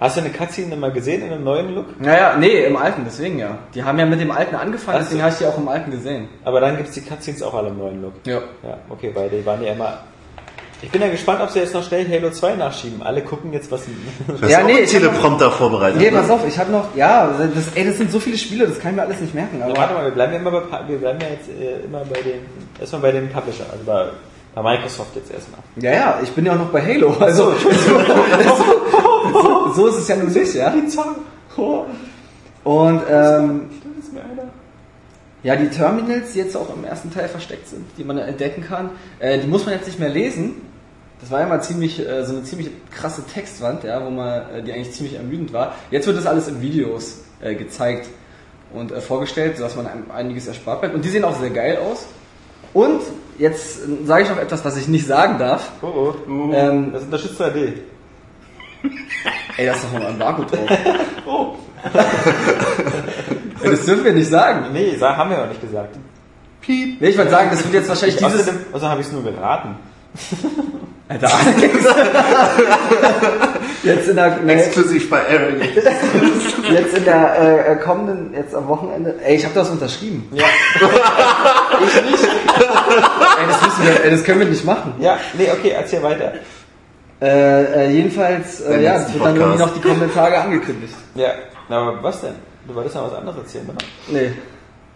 Hast du eine Cutscene mal gesehen in einem neuen Look? Naja, nee, im alten, deswegen ja. Die haben ja mit dem alten angefangen, so. deswegen habe ich die auch im alten gesehen. Aber dann gibt's die Cutscenes auch alle im neuen Look. Ja. Ja, okay, weil die waren ja immer... Ich bin ja gespannt, ob sie jetzt noch schnell Halo 2 nachschieben. Alle gucken jetzt, was... Du hast Ja, auch nee, einen ich hab noch- Teleprompter vorbereitet. Nee, ne? pass auf, ich habe noch, ja, das, ey, das sind so viele Spiele, das kann ich mir alles nicht merken. Ja, Aber warte mal, wir bleiben ja immer bei, wir bleiben ja jetzt äh, immer bei den, erstmal bei den Publisher, also bei, bei Microsoft jetzt erstmal. Ja, ja, ich bin ja auch noch bei Halo. Also so, so, ist es ja nun nicht, ja. Und ähm, Das ist mir einer. ja, die Terminals, die jetzt auch im ersten Teil versteckt sind, die man entdecken kann, äh, die muss man jetzt nicht mehr lesen. Das war ja mal ziemlich äh, so eine ziemlich krasse Textwand, ja, wo man äh, die eigentlich ziemlich ermüdend war. Jetzt wird das alles in Videos äh, gezeigt. und äh, vorgestellt, sodass man einiges erspart bleibt. Und die sehen auch sehr geil aus. Und jetzt äh, sage ich noch etwas, was ich nicht sagen darf. Oh, oh. Ähm, das unterstützt 3D. Ey, da ist doch noch ein Embargo drauf. oh. das dürfen wir nicht sagen. Nee, haben wir noch nicht gesagt. Nee, ich würde sagen, das wird jetzt wahrscheinlich dieses... Außerdem, außerdem habe ich es nur geraten. Alter, Alex. jetzt in der... Nee, Exklusiv bei Aaron. jetzt in der äh, kommenden... Jetzt am Wochenende... Ey, ich habe das unterschrieben. Ja. Ich nicht. ey, das, müssen wir, ey, das können wir nicht machen. Ja, nee, okay, erzähl weiter. Äh, äh, jedenfalls, äh, ja, das wird dann irgendwie noch die kommenden Tage angekündigt. Ja, aber was denn? Du wolltest noch was anderes erzählen, oder? Nee,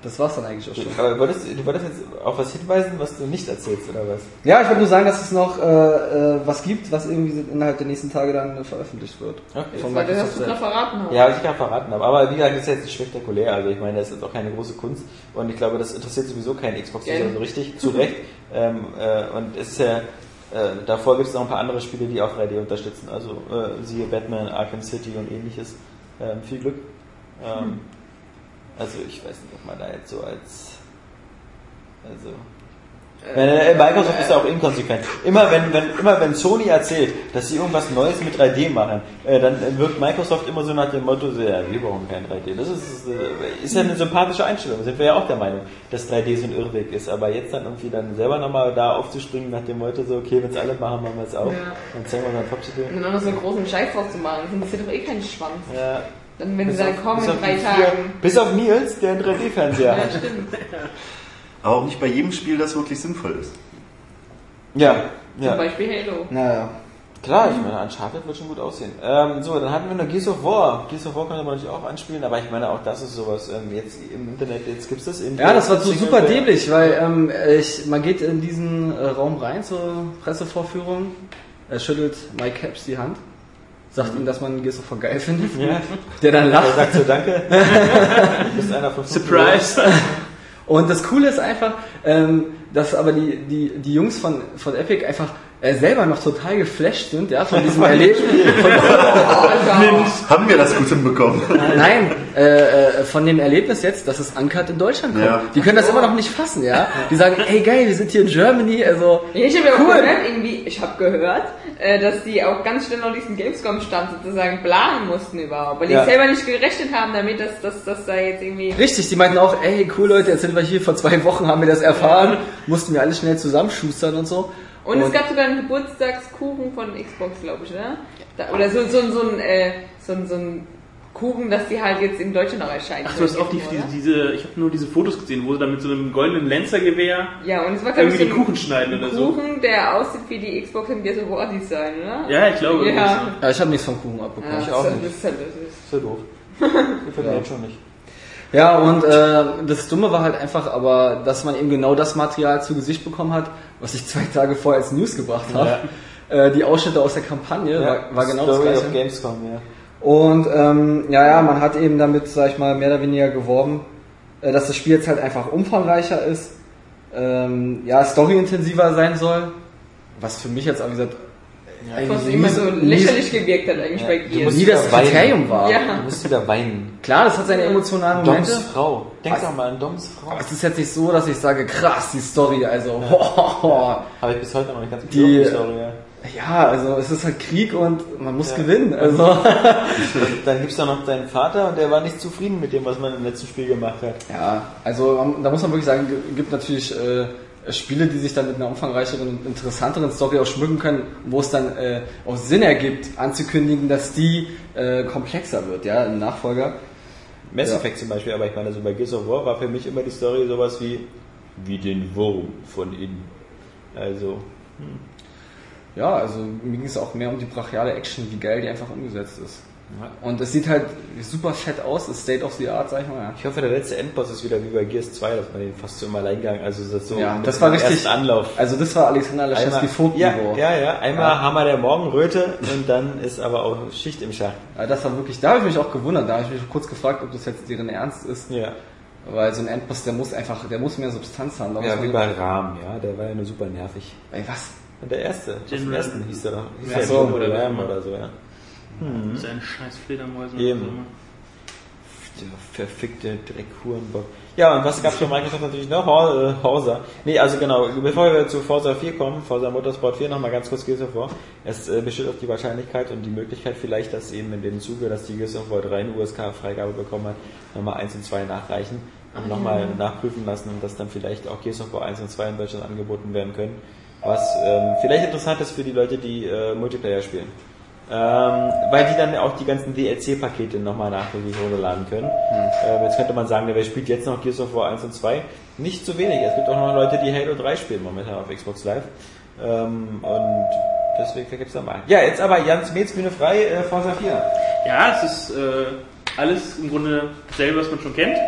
das war's dann eigentlich auch schon. Aber wolltest, du wolltest jetzt auf was hinweisen, was du nicht erzählst, oder was? Ja, ich wollte nur sagen, dass es noch äh, äh, was gibt, was irgendwie innerhalb der nächsten Tage dann äh, veröffentlicht wird. Okay. Von Weil das hast du gerade verraten. hast. Ja, was ich gerade verraten habe. Aber wie gesagt, das ist jetzt nicht spektakulär. Also ich meine, das ist auch keine große Kunst. Und ich glaube, das interessiert sowieso keinen Xbox-User Ja. so richtig. Zu Recht. ähm, äh, und es ist ja, äh, davor gibt es noch ein paar andere Spiele, die auch 3D unterstützen. Also äh, siehe Batman, Arkham City und ähnliches. Ähm, viel Glück. Ähm, Also ich weiß nicht, ob man da jetzt so als... Also... Äh, Microsoft ist ja auch inkonsequent. Immer wenn, wenn, immer wenn Sony erzählt, dass sie irgendwas Neues mit 3D machen, äh, dann wirkt Microsoft immer so nach dem Motto, ja, wir brauchen kein 3D. Das ist, äh, ist ja eine sympathische Einstellung. Sind wir ja auch der Meinung, dass 3D so ein Irrweg ist. Aber jetzt dann irgendwie dann selber nochmal da aufzuspringen nach dem Motto, so, okay, wenn es alle machen, machen wir es auch. Ja. Dann zeigen wir mal ein Popsicle. Und dann noch so einen großen Scheiß draus zu machen, das interessiert doch eh keinen Schwanz. Ja. Dann, wenn sie Bis dann auf- kommen bis in auf drei Tagen. vier- Bis auf Nils, der einen 3D-Fernseher Ja, hat. stimmt. Aber auch nicht bei jedem Spiel, das wirklich sinnvoll ist. Ja, Zum ja. Beispiel Halo. Naja. Klar, ich meine, Uncharted wird schon gut aussehen. Ähm, so, dann hatten wir noch Gears of War. Gears of War kann man natürlich auch anspielen, aber ich meine, auch das ist sowas, ähm, jetzt im Internet, jetzt gibt's das in Ja, das war so super dämlich, weil ähm, ich, man geht in diesen äh, Raum rein zur Pressevorführung, er schüttelt Mike Caps die Hand, sagt ihm, dass man Gears of War geil findet, Ja. der dann Er lacht. sagt so, danke. Du bist einer von fünf Surprise! Und das Coole ist einfach, ähm, dass aber die, die, die Jungs von, von Epic einfach äh, selber noch total geflasht sind, ja, von diesem Erlebnis. Haben wir das gut hinbekommen? Nein, äh, äh, von dem Erlebnis jetzt, dass es Uncut in Deutschland kommt. Ja. Die können das immer noch nicht fassen, ja. Die sagen, ey geil, wir sind hier in Germany, also ich habe Cool. gehört, irgendwie, ich habe gehört, äh, dass die auch ganz schnell noch diesen Gamescom-Stand sozusagen planen mussten überhaupt, weil die Ja. selber nicht gerechnet haben damit, dass dass- dass da jetzt irgendwie... Richtig, die meinten auch, ey, cool Leute, jetzt sind wir hier, vor zwei Wochen haben wir das erfahren, mussten wir alles schnell zusammenschustern und so. Und, es gab sogar einen Geburtstagskuchen von Xbox, glaube ich, ne? Da, oder so, so, so, ein, äh, so, ein, so ein Kuchen, dass die halt jetzt in Deutschland auch erscheinen. Ach, du hast auch die, Oder? diese, diese, ich habe nur diese Fotos gesehen, wo sie dann mit so einem goldenen Lanzergewehr Ja, und es war, ich, irgendwie so den ein Kuchen schneiden oder so. Kuchen, der aussieht wie die Xbox im Gears of War Design, oder? Ja, ich glaube. Ja. Ja, ich habe nichts vom Kuchen abbekommen. Ja, Ich auch das nicht. ist halt das ist. So doof. Gefällt mir jetzt schon nicht. Ja, und äh, das Dumme war halt einfach aber, dass man eben genau das Material zu Gesicht bekommen hat, was ich zwei Tage vorher als News gebracht habe. Äh, die Ausschnitte aus der Kampagne war, war genau das Story gleiche. of Gamescom, ja. Und ähm, ja, ja, man hat eben damit, sag ich mal, mehr oder weniger geworben, äh, dass das Spiel jetzt halt einfach umfangreicher ist, ähm, ja, storyintensiver sein soll. Was für mich jetzt, auch wie gesagt, Was eigentlich immer nie- so lächerlich gewirkt hat eigentlich Ja, bei musst nie das wieder weinen. Kriterium war. Ja. Du musst wieder weinen. Klar, das hat seine emotionalen Momente. Doms Frau. Denk doch mal an Doms Frau. Aber es ist jetzt nicht so, dass ich sage, krass, die Story, also, Habe ich bis heute noch nicht ganz Die- die Story, ja. ja, also es ist halt Krieg und man muss Ja. gewinnen, also. Dann gibt's da noch deinen Vater und der war nicht zufrieden mit dem, was man im letzten Spiel gemacht hat. Ja, also da muss man wirklich sagen, es gibt natürlich äh, Spiele, die sich dann mit einer umfangreicheren und interessanteren Story auch schmücken können, wo es dann äh, auch Sinn ergibt, anzukündigen, dass die äh, komplexer wird, ja, im Nachfolger. Mass Ja. Effect zum Beispiel, aber ich meine, so bei Gears of War war für mich immer die Story sowas wie, wie den Wurm von innen. Also, Ja, also mir ging es auch mehr um die brachiale Action, wie geil die einfach umgesetzt ist. Und es sieht halt super fett aus, ist State of the Art, sag ich mal. Ja. ich hoffe, der letzte Endboss ist wieder wie bei Gears 2, dass man den fast so im Alleingang, also das ist so Ja, das war richtig- Anlauf. Also das war Alexander Laschewski ja, Vogtniveau. ja, ja, einmal Ja. Hammer der Morgenröte und dann ist aber auch Schicht im Schacht. Ja, das war wirklich, da habe ich mich auch gewundert, da habe ich mich kurz gefragt, ob das jetzt deren Ernst ist. Ja, Weil so ein Endboss, der muss einfach, der muss mehr Substanz haben. Ja wie bei Rahm, ja, der war ja nur super nervig. Ey, was? Der erste, den ersten hieß der doch. Hieß der so, oder was? oder so, ja. Seine scheiß Fledermäuse. Eben. Der verfickte Dreckhurenbock. Ja, und was gab's für Microsoft natürlich noch? Hor- äh, Horsa. Nee, also genau, bevor wir zu Forza 4 kommen, Forza Motorsport 4, nochmal ganz kurz Gears of War. Es äh, besteht auch die Wahrscheinlichkeit und die Möglichkeit vielleicht, dass eben in dem Zuge, dass die Gears of War 3 eine USK-Freigabe bekommen hat, nochmal 1 und 2 nachreichen und nochmal nachprüfen lassen und dass dann vielleicht auch Gears of War 1 und 2 in Deutschland angeboten werden können. Was ähm, vielleicht interessant ist für die Leute, die äh, Multiplayer spielen. Ähm, weil die dann auch die ganzen DLC-Pakete nochmal nachträglich runterladen können. Ähm, jetzt könnte man sagen, wer spielt jetzt noch Gears of War 1 und 2? Nicht zu wenig. Es gibt auch noch Leute, die Halo 3 spielen momentan auf Xbox Live. Ähm, und deswegen gibt es da mal. Ja, jetzt aber Jans Metz, Bühne frei, äh, Forza 4. Ja, es ist äh, alles im Grunde dasselbe, was man schon kennt.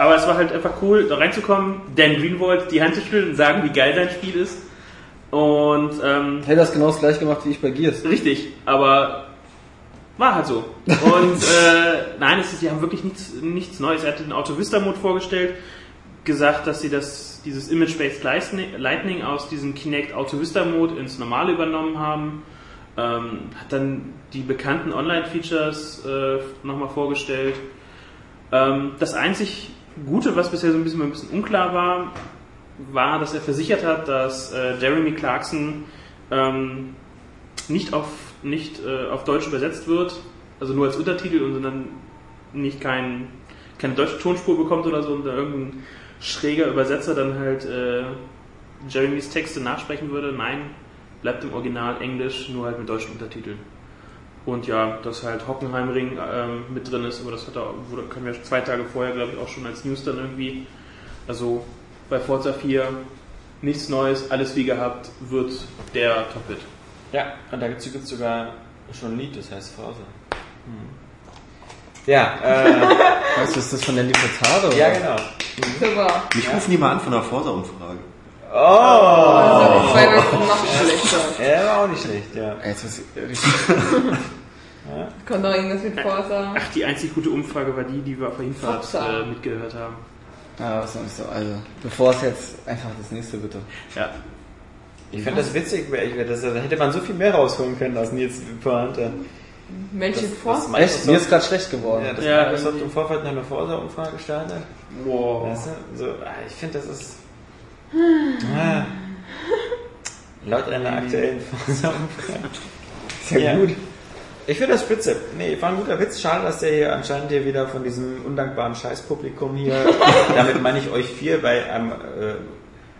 Aber es war halt einfach cool, da reinzukommen, Dan Greenwald die Hand zu schütteln und sagen, wie geil sein Spiel ist. Und ähm, Hey, das genau das gleiche gemacht wie ich bei Gears. Richtig, aber war halt so. Und äh, nein, es ist, sie haben wirklich nichts, nichts Neues. Er hat den Auto Vista Mode vorgestellt, gesagt, dass sie das, dieses Image-Based Lightning- Lightning aus diesem Kinect Auto Vista Mode ins Normale übernommen haben. Ähm, hat dann die bekannten Online-Features äh, nochmal vorgestellt. Ähm, das einzig Gute, was bisher so ein bisschen, ein bisschen unklar war, war, dass er versichert hat, dass äh, Jeremy Clarkson ähm, nicht auf nicht äh, auf Deutsch übersetzt wird, also nur als Untertitel und dann nicht kein, keine deutsche Tonspur bekommt oder so und da irgendein schräger Übersetzer dann halt äh, Jeremys Texte nachsprechen würde. Nein, bleibt im Original Englisch, nur halt mit deutschen Untertiteln. Und ja, dass halt Hockenheimring ähm, mit drin ist, aber das hat er, wurde, können wir zwei Tage vorher, glaube ich, auch schon als News dann irgendwie. Also bei Forza 4 nichts Neues, alles wie gehabt, wird der Top-Hit. Ja, und da gibt es sogar schon ein Lied, das heißt Forza. Hm. Ja, äh, Weißt du, ist das von Dandy Furtado? ja genau. Super. Mich rufen die mal an von der Forsa-Umfrage. Oh! Also, zwei Wörter noch schlechter. Er war auch nicht schlecht, ja. Ey, Jetzt was richtig. Kommt doch irgendwas mit Forza. Ach, die einzig gute Umfrage war die, die wir Forza. äh, mitgehört haben. Ja, was soll ich so? Also, bevor es jetzt einfach das nächste bitte. Ja. Ich finde das witzig, weil ich, das, da hätte man so viel mehr rausholen können aus Nils Pointe. Welche Forza? Echt? Mir ist gerade schlecht geworden. Ja, das Ja, Microsoft im Vorfeld eine Forza-Umfrage gestartet. Wow. Weißt du? So, ah, ich finde, das ist. Ah, laut einer aktuellen Forza-Umfrage. Sehr Ja. gut. Ich finde das spitze. Nee, war ein guter Witz. Schade, dass der hier anscheinend hier wieder von diesem undankbaren Scheißpublikum hier, damit meine ich euch vier, weil am, äh,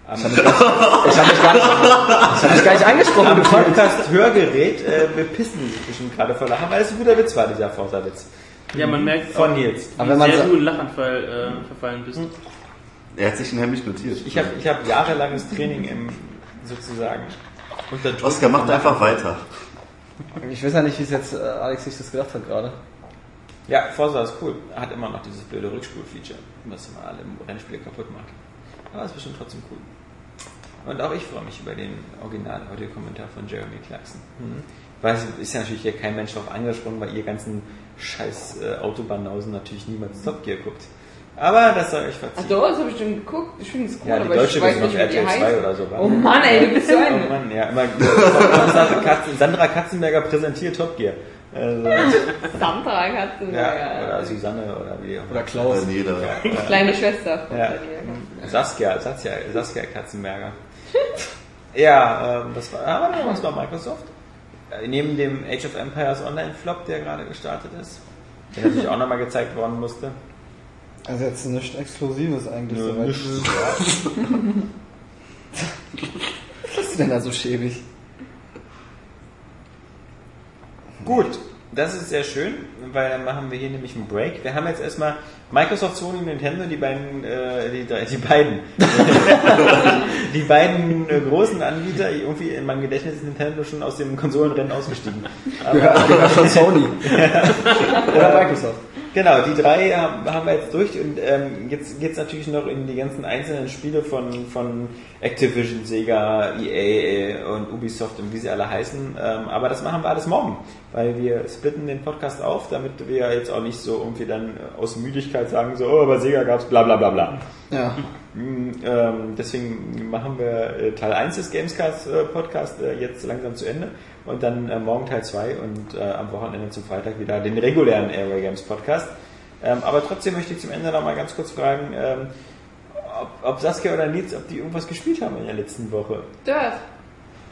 am, Ich habe mich, gar nicht- ich hab mich gar nicht angesprochen am gefühlt. Podcast Hörgerät äh, bepissen sich bestimmt gerade vor Lachen, weil es ein guter Witz war, dieser Forza-Witz. Ja, man merkt Von auch, Nils. Aber wenn man sehr in Lachanfall äh, verfallen bist. Er hat sich ihn heimlich notiert. Ich habe ich hab jahrelanges Training im, sozusagen, unter Druck Oskar, macht einfach weiter. Ich weiß ja nicht, wie es jetzt äh, Alex sich das gedacht hat gerade. Ja, Forza ist cool. Er hat immer noch dieses blöde Rückspul-Feature, was immer alle im Rennspiel kaputt macht. Aber es ist bestimmt trotzdem cool. Und auch ich freue mich über den Original-Audiokommentar von Jeremy Clarkson. Mhm. Weil es ist ja natürlich hier kein Mensch drauf angesprungen, weil ihr ganzen scheiß äh, Autobahnausen natürlich niemals Top Gear guckt. Aber das soll euch Ach verziehen. so, das habe ich schon geguckt. Ich finde es cool, Ja, die aber deutsche ich weiß nicht, RTL 2 heißt. oder so. war. Oh Mann, ey, du bist so Oh ein... Mann, ja, immer Sandra, Katzen, Sandra Katzenberger präsentiert Top Gear. Also, Sandra Katzenberger. ja, oder Susanne oder wie auch immer. Oder Klaus. Äh, nee, da. Kleine Schwester von Ja. Daniela Katzenberger. Saskia, Saskia, Saskia Katzenberger. ja, ähm, das war, aber noch was bei Microsoft. Äh, Neben dem Age of Empires Online-Flop, der gerade gestartet ist, der natürlich auch nochmal gezeigt worden musste. Also jetzt nichts Exklusives eigentlich. Nö, soweit. Was ist denn da so schäbig? Gut, das ist sehr schön, weil dann machen wir hier nämlich einen Break. Wir haben jetzt erstmal Microsoft, Sony und Nintendo, die beiden, äh, die, drei- die beiden, die beiden äh, großen Anbieter. Irgendwie in meinem Gedächtnis ist Nintendo schon aus dem Konsolenrennen ausgestiegen. Aber, gehört schon Sony. Oder Microsoft. Genau, die drei haben, haben wir jetzt durch und ähm, jetzt geht's natürlich noch in die ganzen einzelnen Spiele von, von Activision, Sega, EA und Ubisoft und wie sie alle heißen. Ähm, aber das machen wir alles morgen, weil wir splitten den Podcast auf, damit wir jetzt auch nicht so irgendwie dann aus Müdigkeit sagen, so, oh, bei Sega gab's bla bla bla bla. Ja. Mm, Ähm, deswegen machen wir äh, Teil 1 des Gamescast äh, Podcast äh, jetzt langsam zu Ende und dann morgen Teil 2 und am Wochenende zum Freitag wieder den regulären Airway Games Podcast. Ähm, aber trotzdem möchte ich zum Ende noch mal ganz kurz fragen, ähm, ob, ob Saskia oder Nils, ob die irgendwas gespielt haben in der letzten Woche. Dirt.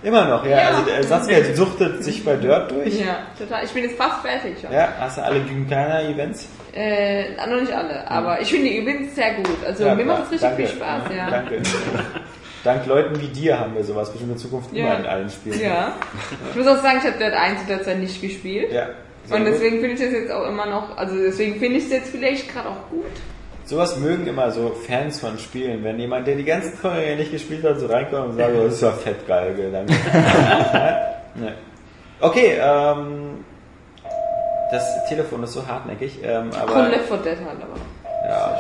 Immer noch, ja. Ja. Also äh, Saskia suchtet sich bei Dirt durch. Ja, total. Ich bin jetzt fast fertig schon. Ja, hast du alle Gymkhana-Events? Äh, noch nicht alle, aber ich finde die Events sehr gut. Also Ja, mir macht es richtig danke. viel Spaß, ja. Danke. Dank Leuten wie dir haben wir sowas bestimmt in Zukunft Ja. immer in allen Spielen. Ja. Ich muss auch sagen, ich habe Dirt 1 in der Zeit nicht gespielt. ja. sehr Und deswegen finde ich das jetzt auch immer noch, also deswegen finde ich es jetzt vielleicht gerade auch gut. Sowas mögen immer so Fans von Spielen, wenn jemand, der die ganzen Vorgänge nicht gespielt hat, so reinkommt und sagt, oh, das ist ja fett geil, danke. ne. Okay, ähm, das Telefon ist so hartnäckig, ähm, aber... Von Left 4 Dead halt aber. Ja.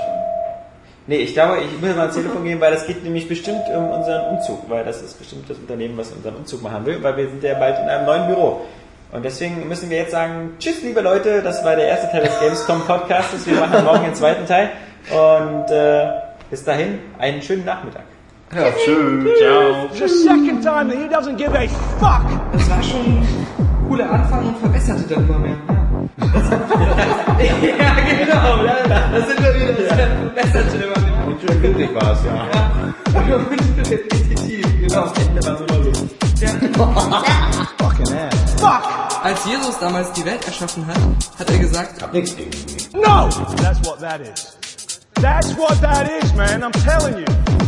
Nee, ich glaube, ich muss mal ans Telefon gehen, weil das geht nämlich bestimmt um unseren Umzug, weil das ist bestimmt das Unternehmen, was unseren Umzug machen will, weil wir sind ja bald in einem neuen Büro. Und deswegen müssen wir jetzt sagen, tschüss liebe Leute, das war der erste Teil des Gamescom Podcasts, wir machen morgen den zweiten Teil und äh, bis dahin einen schönen Nachmittag. Ja, schön. Ciao. The second time that he doesn't give a fuck. Das war schon ein cooler Anfang und verbesserte dann immer mehr. ja, genau. Da, da sind wir wieder. Das verbesserte immer mehr. Und schön glücklich war es, ja. Ja. Repetitiv, genau. Fucking ass. Fuck. Als Jesus damals die Welt erschaffen hat, hat er gesagt, No. That's what that is. That's what that is, man. I'm telling you.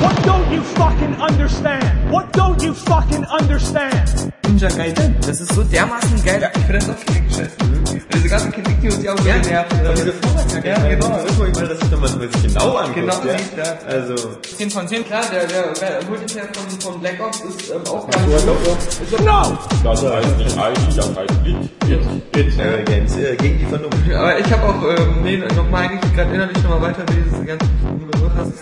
What don't you fucking understand? What don't you fucking understand? Ninja Gaiden, das ist so dermaßen geil. Ich finde das auch richtig scheiße. Und diese ganzen Kritik, die uns ja auch ja, genervt. Diese Vorlage, Ja, genau. Irgendwo mal, dass ich so genau anguckt. Genau, ja. ja. Also, 10 von 10, klar, der, der, der Multiplayer von, von Black Ops ist ähm, auch ganz gut. No. Das heißt nicht das. It. äh, Games äh, gegen die Vernunft. Aber ich habe auch ähm, nee, nochmal eigentlich gerade innerlich nochmal weiter wie diese ganzen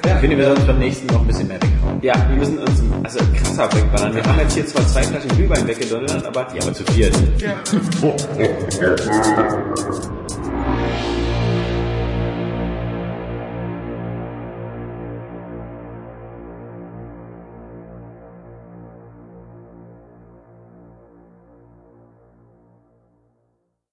Ja. Ich finde, wir sollten beim nächsten noch ein bisschen mehr weghauen. Ja, wir müssen uns also krasser wegballern. Wir haben jetzt hier zwar zwei Flaschen Glühwein weggedonnert, aber Ja, aber zu viert. Ja.